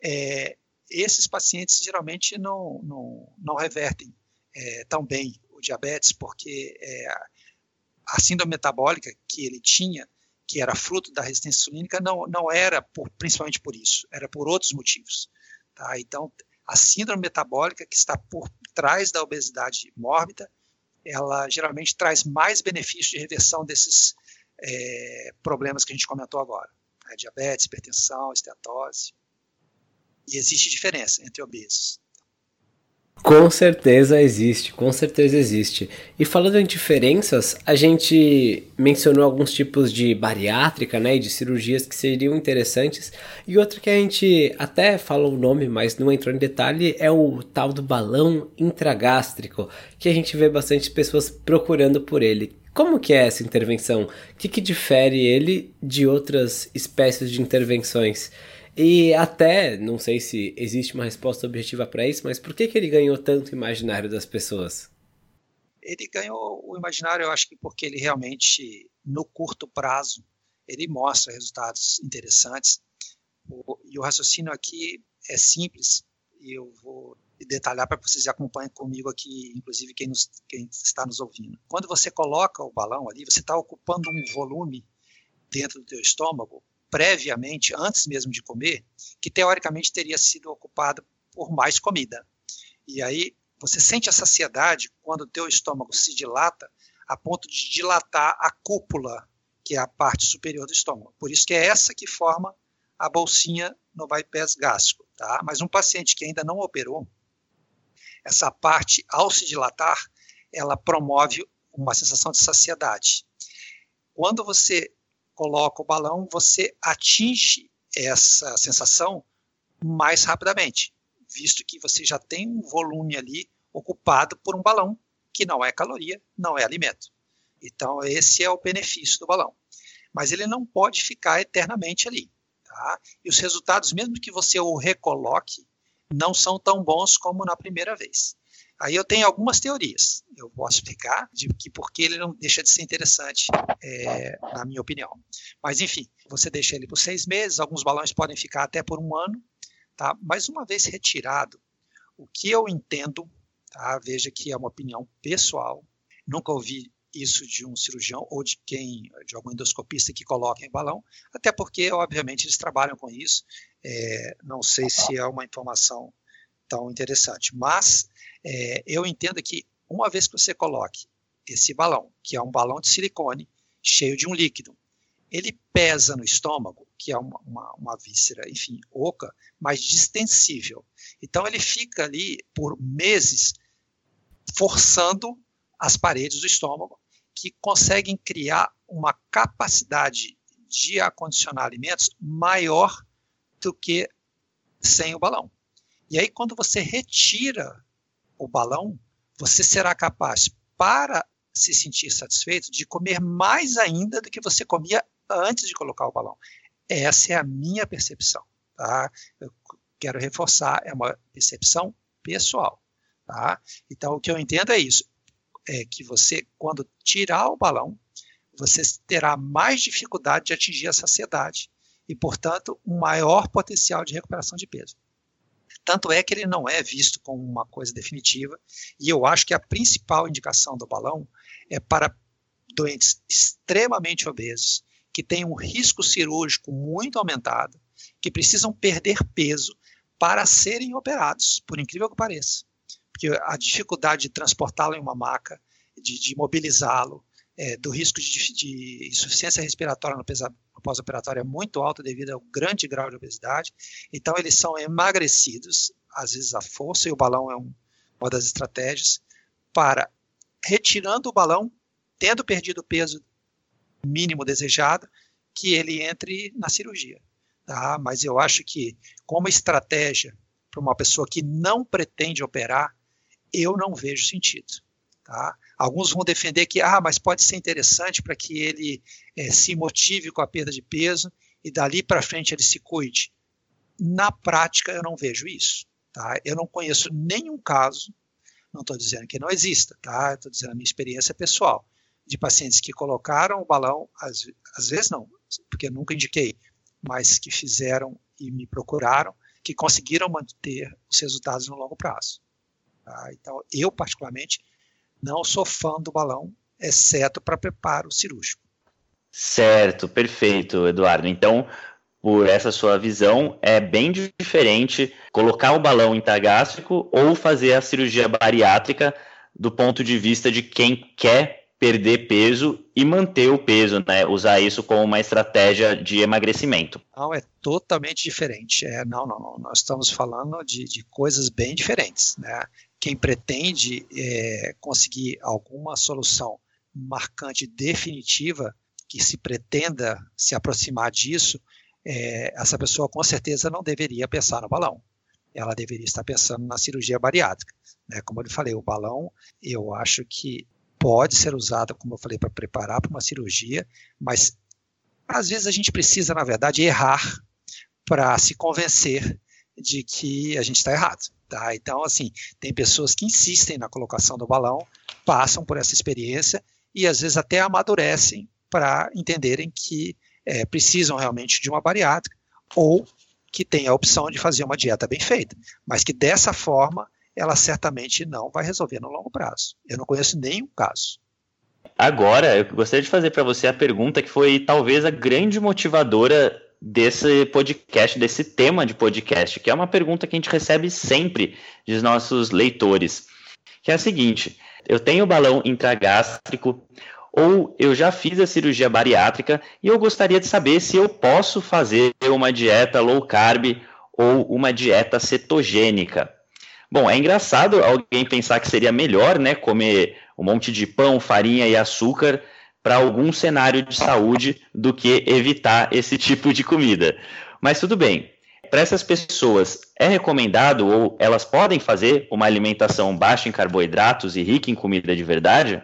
é, esses pacientes geralmente não, não, não revertem é, tão bem o diabetes, porque é, a síndrome metabólica que ele tinha, que era fruto da resistência insulínica, não, não era por, principalmente por isso, era por outros motivos. Tá? Então, a síndrome metabólica que está por trás da obesidade mórbida, ela geralmente traz mais benefícios de reversão desses é, problemas que a gente comentou agora. Né? Diabetes, hipertensão, esteatose. E existe diferença entre obesos. Com certeza existe, com certeza existe. E falando em diferenças, a gente mencionou alguns tipos de bariátrica, né, e de cirurgias que seriam interessantes. E outra que a gente até falou o nome, mas não entrou em detalhe, é o tal do balão intragástrico, que a gente vê bastante pessoas procurando por ele. Como que é essa intervenção? O que, que difere ele de outras espécies de intervenções? E até, não sei se existe uma resposta objetiva para isso, mas por que, que ele ganhou tanto imaginário das pessoas? Ele ganhou o imaginário, eu acho que porque ele realmente, no curto prazo, ele mostra resultados interessantes. O, e o raciocínio aqui é simples, e eu vou detalhar para vocês acompanhem comigo aqui, inclusive quem, nos, quem está nos ouvindo. Quando você coloca o balão ali, você está ocupando um volume dentro do teu estômago previamente, antes mesmo de comer, que teoricamente teria sido ocupado por mais comida. E aí você sente a saciedade quando o teu estômago se dilata a ponto de dilatar a cúpula, que é a parte superior do estômago. Por isso que é essa que forma a bolsinha no bypass gástrico. Tá? Mas um paciente que ainda não operou, essa parte, ao se dilatar, ela promove uma sensação de saciedade. Quando você coloca o balão, você atinge essa sensação mais rapidamente, visto que você já tem um volume ali ocupado por um balão, que não é caloria, não é alimento. Então, esse é o benefício do balão. Mas ele não pode ficar eternamente ali. Tá? E os resultados, mesmo que você o recoloque, não são tão bons como na primeira vez. Aí eu tenho algumas teorias. Eu posso explicar de que por que ele não deixa de ser interessante, é, na minha opinião. Mas enfim, você deixa ele por seis meses. Alguns balões podem ficar até por um ano, tá? Mas uma vez retirado, o que eu entendo, tá? Veja que é uma opinião pessoal. Nunca ouvi isso de um cirurgião ou de quem, de algum endoscopista que coloca em balão, até porque, obviamente, eles trabalham com isso. É, não sei se é uma informação tão interessante, mas é, eu entendo que uma vez que você coloque esse balão, que é um balão de silicone cheio de um líquido, ele pesa no estômago, que é uma, uma, uma víscera, enfim, oca, mas distensível. Então ele fica ali por meses forçando as paredes do estômago que conseguem criar uma capacidade de acondicionar alimentos maior do que sem o balão. E aí, quando você retira o balão, você será capaz, para se sentir satisfeito, de comer mais ainda do que você comia antes de colocar o balão. Essa é a minha percepção. Tá? Eu quero reforçar, é uma percepção pessoal. Tá? Então, o que eu entendo é isso: é que você, quando tirar o balão, você terá mais dificuldade de atingir a saciedade e, portanto, um maior potencial de recuperação de peso. Tanto é que ele não é visto como uma coisa definitiva, e eu acho que a principal indicação do balão é para doentes extremamente obesos, que têm um risco cirúrgico muito aumentado, que precisam perder peso para serem operados, por incrível que pareça. Porque a dificuldade de transportá-lo em uma maca, de, de mobilizá-lo, é, do risco de, de, insuficiência respiratória no, no pós-operatório é muito alto devido ao grande grau de obesidade. Então, eles são emagrecidos, às vezes a força, e o balão é um, uma das estratégias, para, retirando o balão, tendo perdido o peso mínimo desejado, que ele entre na cirurgia. Tá? Mas eu acho que, como estratégia para uma pessoa que não pretende operar, eu não vejo sentido. Tá? Alguns vão defender que, ah, mas pode ser interessante para que ele é, se motive com a perda de peso e dali para frente ele se cuide. Na prática, eu não vejo isso. Tá? Eu não conheço nenhum caso, não estou dizendo que não exista, tá? estou dizendo a minha experiência pessoal, de pacientes que colocaram o balão, às, às vezes não, porque eu nunca indiquei, mas que fizeram e me procuraram, que conseguiram manter os resultados no longo prazo. Tá? Então, eu, particularmente, não sou fã do balão, exceto para preparo cirúrgico. Certo, perfeito, Eduardo. Então, por essa sua visão, é bem diferente colocar o balão intragástrico ou fazer a cirurgia bariátrica do ponto de vista de quem quer perder peso e manter o peso, né? Usar isso como uma estratégia de emagrecimento. Não, é totalmente diferente. É, não, não, não. Nós estamos falando de, de coisas bem diferentes, né? Quem pretende é, conseguir alguma solução marcante definitiva que se pretenda se aproximar disso, é, essa pessoa com certeza não deveria pensar no balão. Ela deveria estar pensando na cirurgia bariátrica. Né? Como eu falei, o balão eu acho que pode ser usado, como eu falei, para preparar para uma cirurgia, mas às vezes a gente precisa, na verdade, errar para se convencer de que a gente está errado. Tá? Então, assim, tem pessoas que insistem na colocação do balão, passam por essa experiência e às vezes até amadurecem para entenderem que é, precisam realmente de uma bariátrica ou que tem a opção de fazer uma dieta bem feita, mas que dessa forma ela certamente não vai resolver no longo prazo. Eu não conheço nenhum caso. Agora, eu gostaria de fazer para você a pergunta que foi talvez a grande motivadora desse podcast, desse tema de podcast, que é uma pergunta que a gente recebe sempre dos nossos leitores, que é a seguinte: eu tenho balão intragástrico ou eu já fiz a cirurgia bariátrica e eu gostaria de saber se eu posso fazer uma dieta low carb ou uma dieta cetogênica. Bom, é engraçado alguém pensar que seria melhor, né, comer um monte de pão, farinha e açúcar para algum cenário de saúde do que evitar esse tipo de comida. Mas tudo bem. Para essas pessoas, é recomendado ou elas podem fazer uma alimentação baixa em carboidratos e rica em comida de verdade?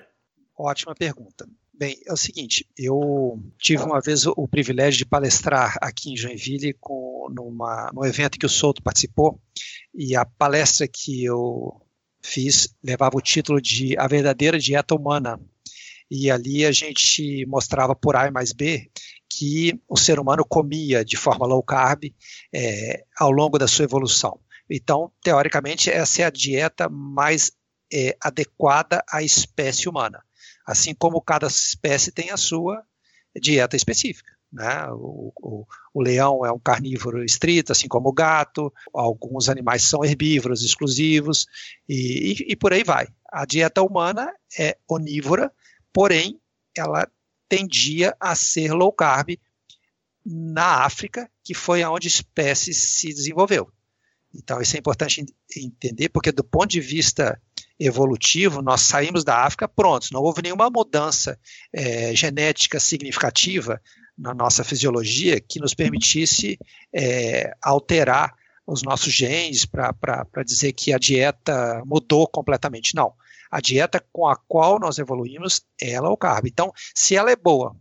Ótima pergunta. Bem, é o seguinte, eu tive uma vez o, privilégio de palestrar aqui em Joinville com, numa, num evento que o Souto participou, e a palestra que eu fiz levava o título de A Verdadeira Dieta Humana, e ali a gente mostrava por A mais B que o ser humano comia de forma low carb é, ao longo da sua evolução. Então, teoricamente, essa é a dieta mais é, adequada à espécie humana, assim como cada espécie tem a sua dieta específica. Né? O, o, o, leão é um carnívoro estrito, assim como o gato, alguns animais são herbívoros exclusivos, e, e, e por aí vai. A dieta humana é onívora, porém ela tendia a ser low carb na África, que foi onde a espécie se desenvolveu. Então, isso é importante entender, porque do ponto de vista evolutivo, nós saímos da África prontos, não houve nenhuma mudança é, genética significativa na nossa fisiologia que nos permitisse é, alterar os nossos genes para dizer que a dieta mudou completamente. Não. A dieta com a qual nós evoluímos é low carb. Então, se ela é boa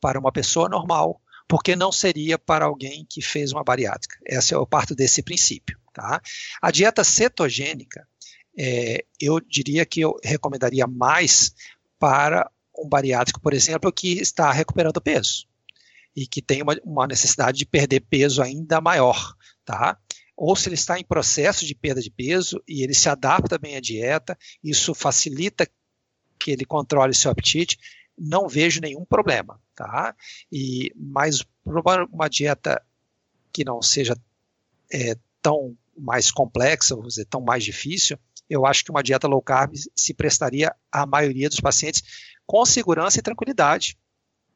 para uma pessoa normal, por que não seria para alguém que fez uma bariátrica? Essa eu parto desse princípio. Tá? A dieta cetogênica, é, eu diria que eu recomendaria mais para um bariátrico, por exemplo, que está recuperando peso e que tem uma, uma necessidade de perder peso ainda maior, tá? Ou se ele está em processo de perda de peso e ele se adapta bem à dieta, isso facilita que ele controle seu apetite, não vejo nenhum problema, tá? E mas uma dieta que não seja é, tão mais complexa, vamos dizer, tão mais difícil, eu acho que uma dieta low carb se prestaria à maioria dos pacientes com segurança e tranquilidade.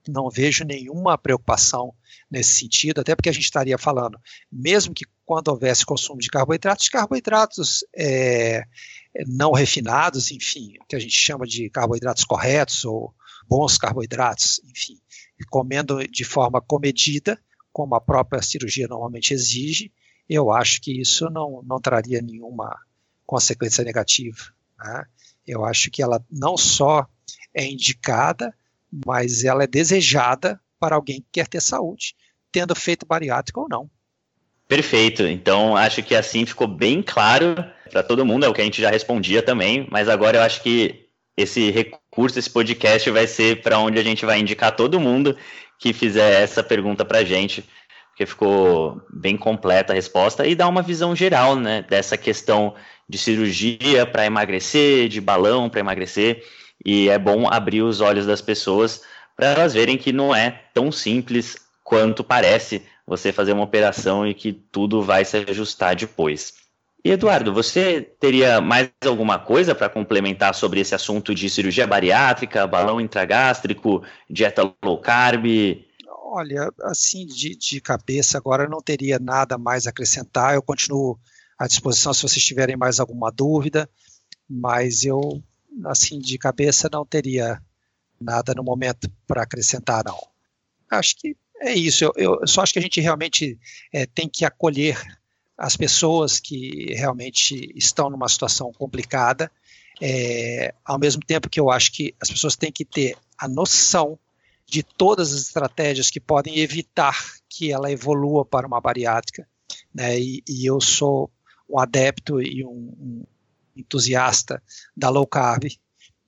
Não vejo nenhuma preocupação nesse sentido, até porque a gente estaria falando, mesmo que quando houvesse consumo de carboidratos, carboidratos é, não refinados, enfim, que a gente chama de carboidratos corretos ou bons carboidratos, enfim, comendo de forma comedida, como a própria cirurgia normalmente exige, eu acho que isso não, não traria nenhuma consequência negativa. Né? Eu acho que ela não só é indicada, mas ela é desejada para alguém que quer ter saúde, tendo feito bariátrica ou não. Perfeito. Então, acho que assim ficou bem claro para todo mundo, é o que a gente já respondia também, mas agora eu acho que esse recurso, esse podcast vai ser para onde a gente vai indicar todo mundo que fizer essa pergunta para a gente porque ficou bem completa a resposta e dá uma visão geral, né, dessa questão de cirurgia para emagrecer, de balão para emagrecer, e é bom abrir os olhos das pessoas para elas verem que não é tão simples quanto parece você fazer uma operação e que tudo vai se ajustar depois. E Eduardo, você teria mais alguma coisa para complementar sobre esse assunto de cirurgia bariátrica, balão intragástrico, dieta low carb? Olha, assim, de, de cabeça agora não teria nada mais a acrescentar. Eu continuo à disposição se vocês tiverem mais alguma dúvida, mas eu, assim, de cabeça não teria nada no momento para acrescentar, não. Acho que é isso. Eu, eu, só acho que a gente realmente é, tem que acolher as pessoas que realmente estão numa situação complicada, é, ao mesmo tempo que eu acho que as pessoas têm que ter a noção de todas as estratégias que podem evitar que ela evolua para uma bariátrica. Né? E, e eu sou um adepto e um, um entusiasta da low carb,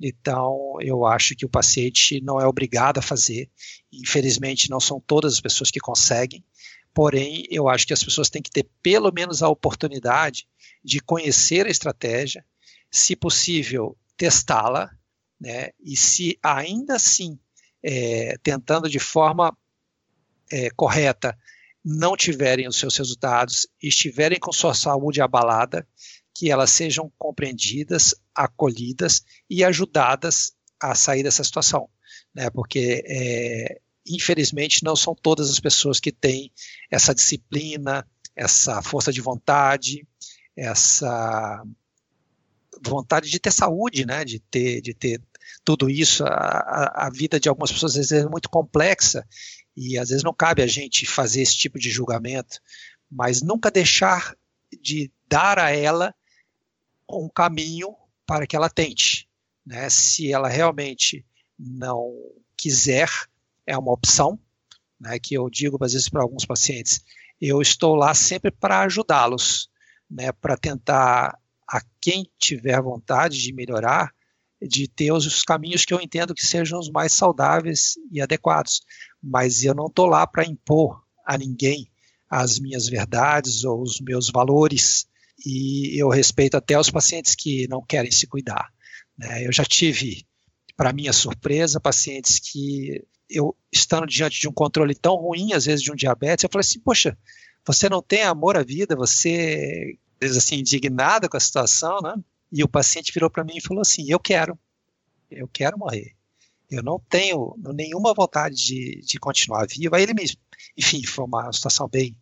então, eu acho que o paciente não é obrigado a fazer. Infelizmente, não são todas as pessoas que conseguem. Porém, eu acho que as pessoas têm que ter pelo menos a oportunidade de conhecer a estratégia, se possível, testá-la, né? E se ainda assim é, tentando de forma é, correta não tiverem os seus resultados estiverem com sua saúde abalada, que elas sejam compreendidas, acolhidas e ajudadas a sair dessa situação, né? Porque é, infelizmente não são todas as pessoas que têm essa disciplina, essa força de vontade, essa vontade de ter saúde, né? De ter, de ter tudo isso, a, a vida de algumas pessoas às vezes é muito complexa e às vezes não cabe a gente fazer esse tipo de julgamento, mas nunca deixar de dar a ela um caminho para que ela tente. Né? Se ela realmente não quiser, é uma opção, né, que eu digo às vezes para alguns pacientes, eu estou lá sempre para ajudá-los, né, para tentar a quem tiver vontade de melhorar, de ter os caminhos que eu entendo que sejam os mais saudáveis e adequados. Mas eu não estou lá para impor a ninguém as minhas verdades ou os meus valores. E eu respeito até os pacientes que não querem se cuidar. Né? Eu já tive, para minha surpresa, pacientes que eu, estando diante de um controle tão ruim, às vezes de um diabetes, eu falei assim, poxa, você não tem amor à vida, você, assim, indignada com a situação, né? E o paciente virou para mim e falou assim: Eu quero, eu quero morrer. Eu não tenho nenhuma vontade de, de continuar vivo. Aí ele me, enfim, foi uma situação bem,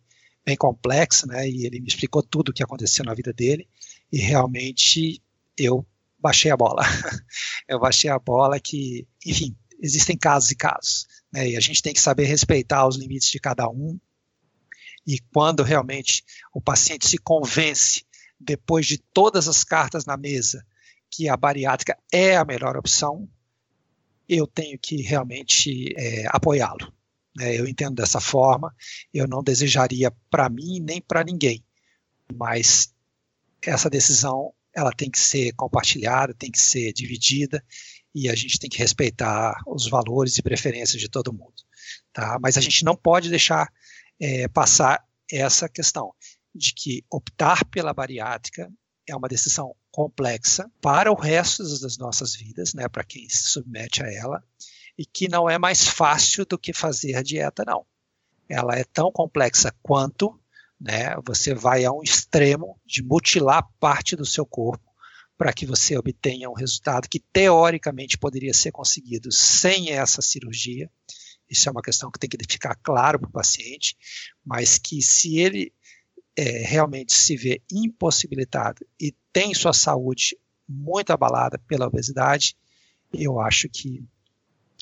bem complexa, né? E ele me explicou tudo o que aconteceu na vida dele. E realmente eu baixei a bola. [laughs] eu baixei a bola que, enfim, existem casos e casos. Né, e a gente tem que saber respeitar os limites de cada um. E quando realmente o paciente se convence, depois de todas as cartas na mesa, que a bariátrica é a melhor opção, eu tenho que realmente é, apoiá-lo. Né? Eu entendo dessa forma, eu não desejaria para mim nem para ninguém, mas essa decisão ela tem que ser compartilhada, tem que ser dividida e a gente tem que respeitar os valores e preferências de todo mundo. Tá? Mas a gente não pode deixar é, passar essa questão de que optar pela bariátrica é uma decisão complexa para o resto das nossas vidas, né, para quem se submete a ela, e que não é mais fácil do que fazer a dieta, não. Ela é tão complexa quanto, né, você vai a um extremo de mutilar parte do seu corpo para que você obtenha um resultado que teoricamente poderia ser conseguido sem essa cirurgia. Isso é uma questão que tem que ficar claro para o paciente, mas que se ele é, realmente se vê impossibilitado e tem sua saúde muito abalada pela obesidade, eu acho que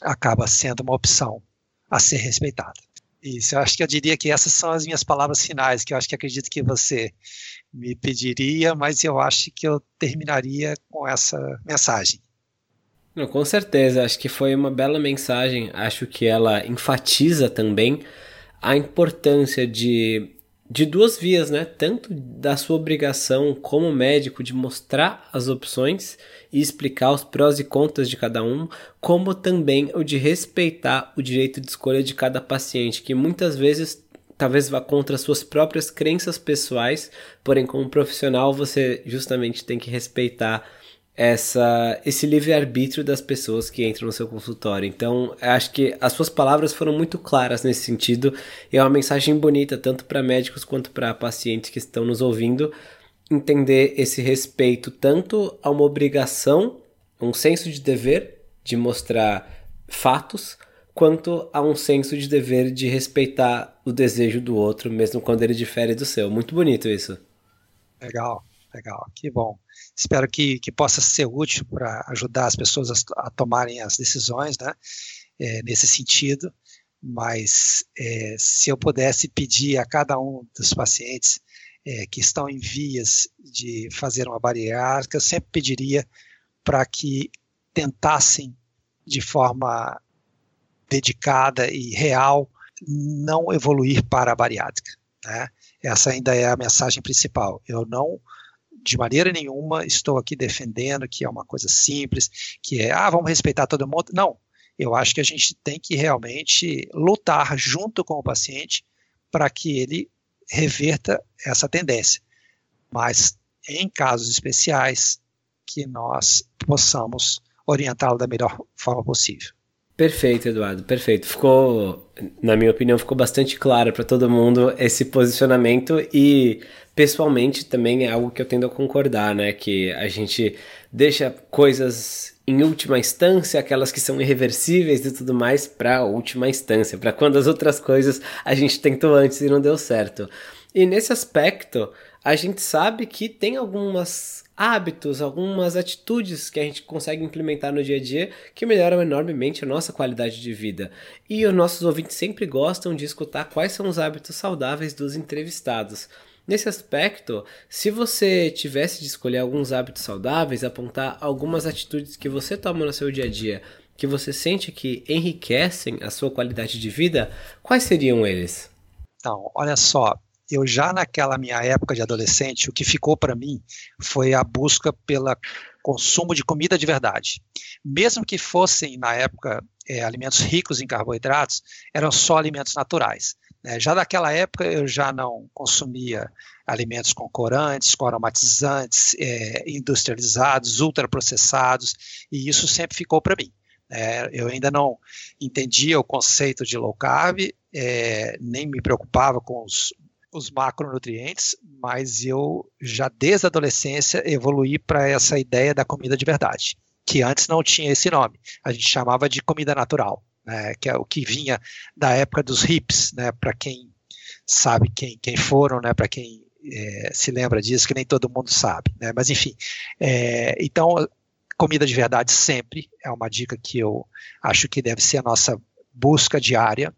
acaba sendo uma opção a ser respeitada. Isso, eu acho que eu diria que essas são as minhas palavras finais, que eu acho que acredito que você me pediria, mas eu acho que eu terminaria com essa mensagem. Não, com certeza, acho que foi uma bela mensagem. Acho que ela enfatiza também a importância de de duas vias, né? Tanto da sua obrigação como médico de mostrar as opções e explicar os prós e contras de cada um, como também o de respeitar o direito de escolha de cada paciente, que muitas vezes talvez vá contra suas próprias crenças pessoais, porém como profissional você justamente tem que respeitar essa, esse livre-arbítrio das pessoas que entram no seu consultório. Então, acho que as suas palavras foram muito claras nesse sentido e é uma mensagem bonita tanto para médicos quanto para pacientes que estão nos ouvindo entender esse respeito tanto a uma obrigação, um senso de dever de mostrar fatos, quanto a um senso de dever de respeitar o desejo do outro, mesmo quando ele difere do seu. Muito bonito isso. Legal, legal, que bom espero que, que possa ser útil para ajudar as pessoas a, a, tomarem as decisões né, é, nesse sentido. Mas é, se eu pudesse pedir a cada um dos pacientes é, que estão em vias de fazer uma bariátrica, eu sempre pediria para que tentassem de forma dedicada e real não evoluir para a bariátrica. Né? Essa ainda é a mensagem principal. Eu não de maneira nenhuma estou aqui defendendo que é uma coisa simples, que é, ah, vamos respeitar todo mundo. Não. Eu acho que a gente tem que realmente lutar junto com o paciente para que ele reverta essa tendência. Mas em casos especiais, que nós possamos orientá-lo da melhor forma possível. Perfeito, Eduardo, perfeito. Ficou, na minha opinião, ficou bastante claro para todo mundo esse posicionamento e pessoalmente também é algo que eu tendo a concordar, né? Que a gente deixa coisas em última instância, aquelas que são irreversíveis e tudo mais, para última instância, para quando as outras coisas a gente tentou antes e não deu certo. E nesse aspecto, a gente sabe que tem algumas hábitos, algumas atitudes que a gente consegue implementar no dia a dia que melhoram enormemente a nossa qualidade de vida. E os nossos ouvintes sempre gostam de escutar quais são os hábitos saudáveis dos entrevistados. Nesse aspecto, se você tivesse de escolher alguns hábitos saudáveis, apontar algumas atitudes que você toma no seu dia a dia, que você sente que enriquecem a sua qualidade de vida, quais seriam eles? Então, olha só, eu já naquela minha época de adolescente, o que ficou para mim foi a busca pelo consumo de comida de verdade. Mesmo que fossem, na época, é, alimentos ricos em carboidratos, eram só alimentos naturais. Né? Já naquela época eu já não consumia alimentos com corantes, com aromatizantes, é, industrializados, ultraprocessados, e isso sempre ficou para mim. É, eu ainda não entendia o conceito de low carb, é, nem me preocupava com os os macronutrientes, mas eu já desde a adolescência evoluí para essa ideia da comida de verdade, que antes não tinha esse nome. A gente chamava de comida natural, né, que é o que vinha da época dos hips, né, para quem sabe quem, quem foram, né, para quem é, se lembra disso, que nem todo mundo sabe. Né, mas enfim, é, então comida de verdade sempre é uma dica que eu acho que deve ser a nossa busca diária.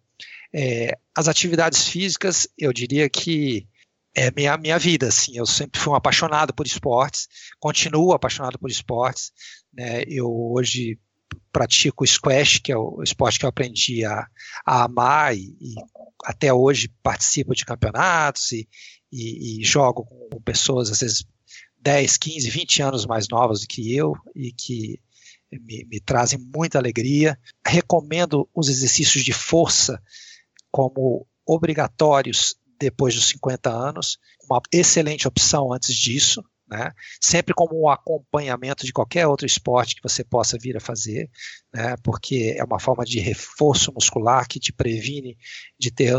É, as atividades físicas, eu diria que é minha, minha vida, assim, eu sempre fui um apaixonado por esportes, continuo apaixonado por esportes, né, eu hoje pratico squash, que é o esporte que eu aprendi a, a amar e, e até hoje participo de campeonatos e, e, e, jogo com pessoas, às vezes, 10, 15, 20 anos mais novas do que eu e que me, me trazem muita alegria. Recomendo os exercícios de força como obrigatórios depois dos 50 anos, uma excelente opção antes disso, né? sempre como um acompanhamento de qualquer outro esporte que você possa vir a fazer, né? porque é uma forma de reforço muscular que te previne de ter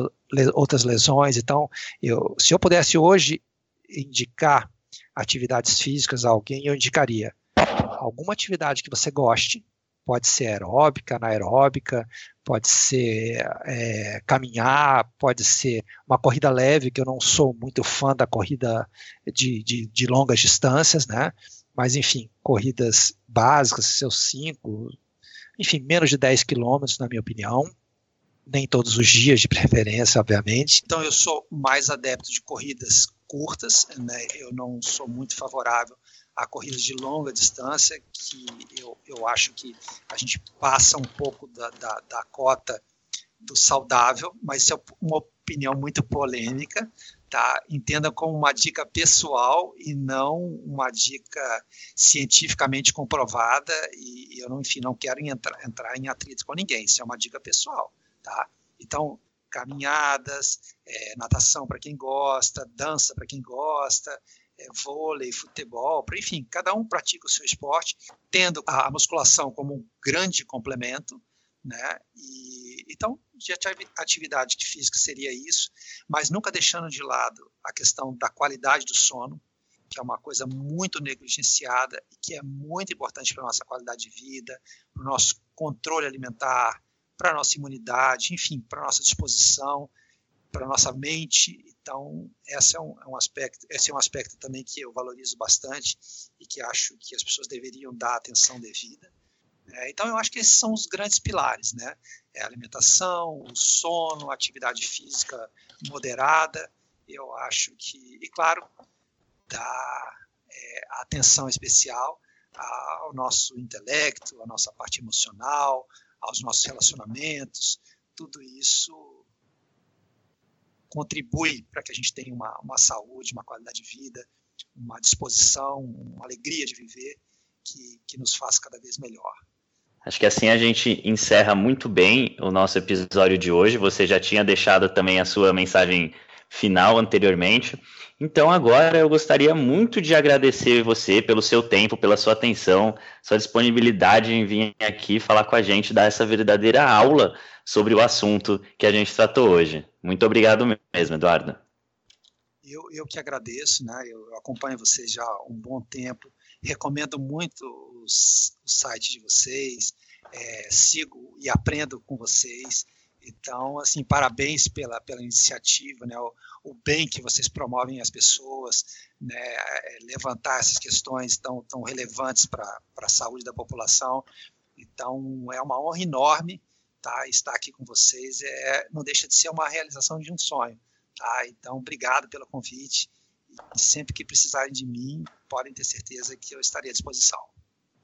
outras lesões. Então, eu, se eu pudesse hoje indicar atividades físicas a alguém, eu indicaria alguma atividade que você goste, pode ser aeróbica, anaeróbica, pode ser é, caminhar, pode ser uma corrida leve, que eu não sou muito fã da corrida de, de, de longas distâncias, né? Mas, enfim, corridas básicas, seus 5, enfim, menos de 10 quilômetros, na minha opinião. Nem todos os dias, de preferência, obviamente. Então, eu sou mais adepto de corridas curtas, né? eu não sou muito favorável a corridas de longa distância, que eu, eu acho que a gente passa um pouco da, da, da cota do saudável, mas isso é uma opinião muito polêmica, tá? Entenda como uma dica pessoal e não uma dica cientificamente comprovada e, e eu não, enfim, não quero entrar, entrar em atrito com ninguém, isso é uma dica pessoal, tá? Então, caminhadas, é, natação para quem gosta, dança para quem gosta, vôlei, futebol, enfim, cada um pratica o seu esporte, tendo a musculação como um grande complemento, né? E, então, de atividade física seria isso, mas nunca deixando de lado a questão da qualidade do sono, que é uma coisa muito negligenciada e que é muito importante para a nossa qualidade de vida, para o nosso controle alimentar, para a nossa imunidade, enfim, para a nossa disposição, para a nossa mente. Então, esse é um, é um, aspecto, esse é um aspecto também que eu valorizo bastante e que acho que as pessoas deveriam dar atenção devida. É, então, eu acho que esses são os grandes pilares, né? É a alimentação, o sono, a atividade física moderada. Eu acho que, e claro, dar é, atenção especial ao nosso intelecto, à nossa parte emocional, aos nossos relacionamentos. Tudo isso contribui para que a gente tenha uma, uma saúde, uma qualidade de vida, uma disposição, uma alegria de viver que, que nos faz cada vez melhor. Acho que assim a gente encerra muito bem o nosso episódio de hoje. Você já tinha deixado também a sua mensagem final anteriormente. Então agora eu gostaria muito de agradecer você pelo seu tempo, pela sua atenção, sua disponibilidade em vir aqui falar com a gente, dar essa verdadeira aula sobre o assunto que a gente tratou hoje. Muito obrigado mesmo, Eduardo. Eu, eu que agradeço, né? Eu acompanho vocês já há um bom tempo, recomendo muito os, o site de vocês, é, sigo e aprendo com vocês. Então, assim, parabéns pela, pela iniciativa, né? O, o bem que vocês promovem às pessoas, né? É, levantar essas questões tão, tão relevantes para a saúde da população. Então, é uma honra enorme tá? Estar aqui com vocês é, não deixa de ser uma realização de um sonho, tá? Então, obrigado pelo convite e sempre que precisarem de mim, podem ter certeza que eu estarei à disposição,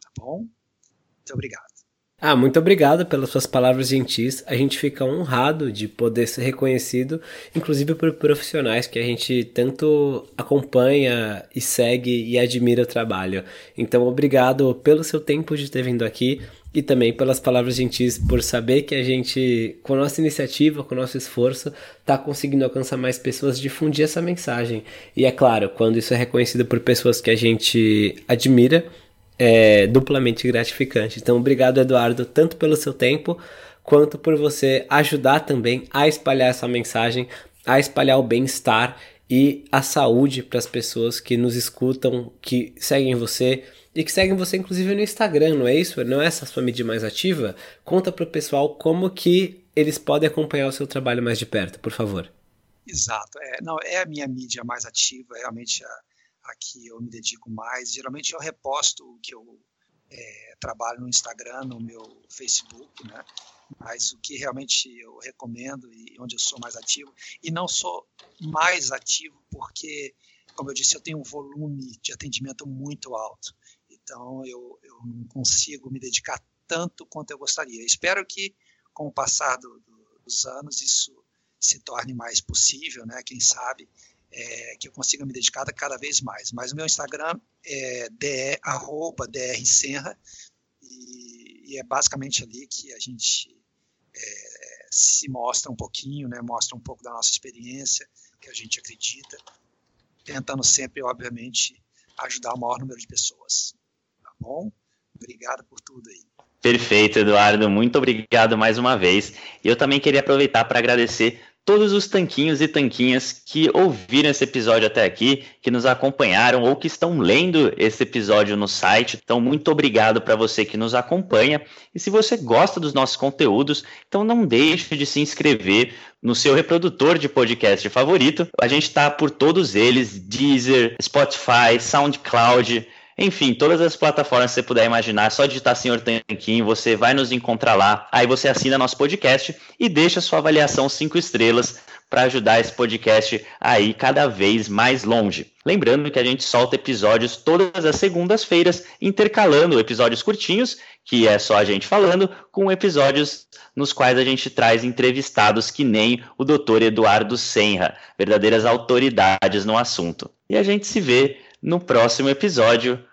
tá bom? Muito obrigado. Ah, muito obrigado pelas suas palavras gentis. A gente fica honrado de poder ser reconhecido, inclusive por profissionais que a gente tanto acompanha e segue e admira o trabalho. Então, obrigado pelo seu tempo de ter vindo aqui e também pelas palavras gentis, por saber que a gente, com a nossa iniciativa, com o nosso esforço, está conseguindo alcançar mais pessoas, difundir essa mensagem. E é claro, quando isso é reconhecido por pessoas que a gente admira, é duplamente gratificante. Então, obrigado, Eduardo, tanto pelo seu tempo, quanto por você ajudar também a espalhar essa mensagem, a espalhar o bem-estar e a saúde para as pessoas que nos escutam, que seguem você e que seguem você inclusive no Instagram, não é isso? Não é essa sua mídia mais ativa? Conta para o pessoal como que eles podem acompanhar o seu trabalho mais de perto, por favor. Exato, é, não, é a minha mídia mais ativa, realmente a, a que eu me dedico mais. Geralmente eu reposto o que eu é, trabalho no Instagram, no meu Facebook, né? Mas o que realmente eu recomendo e onde eu sou mais ativo, e não sou mais ativo porque, como eu disse, eu tenho um volume de atendimento muito alto. Então eu, eu não consigo me dedicar tanto quanto eu gostaria. Espero que, com o passar do, do, dos anos, isso se torne mais possível, né? Quem sabe é, que eu consiga me dedicar cada vez mais. Mas o meu Instagram é de, arroba drsenra e, e, é basicamente ali que a gente é, se mostra um pouquinho, né? Mostra um pouco da nossa experiência, que a gente acredita, tentando sempre, obviamente, ajudar o maior número de pessoas. Tá bom? Obrigado por tudo aí. Perfeito, Eduardo. Muito obrigado mais uma vez. Eu também queria aproveitar para agradecer todos os tanquinhos e tanquinhas que ouviram esse episódio até aqui, que nos acompanharam ou que estão lendo esse episódio no site. Então, muito obrigado para você que nos acompanha. E se você gosta dos nossos conteúdos, então não deixe de se inscrever no seu reprodutor de podcast favorito. A gente está por todos eles: Deezer, Spotify, SoundCloud. Enfim, todas as plataformas que você puder imaginar, só digitar Senhor Tanquinho, você vai nos encontrar lá. Aí você assina nosso podcast e deixa sua avaliação cinco estrelas para ajudar esse podcast a ir cada vez mais longe. Lembrando que a gente solta episódios todas as segundas-feiras, intercalando episódios curtinhos, que é só a gente falando, com episódios nos quais a gente traz entrevistados que nem o Dr. Eduardo Senra, verdadeiras autoridades no assunto. E a gente se vê no próximo episódio.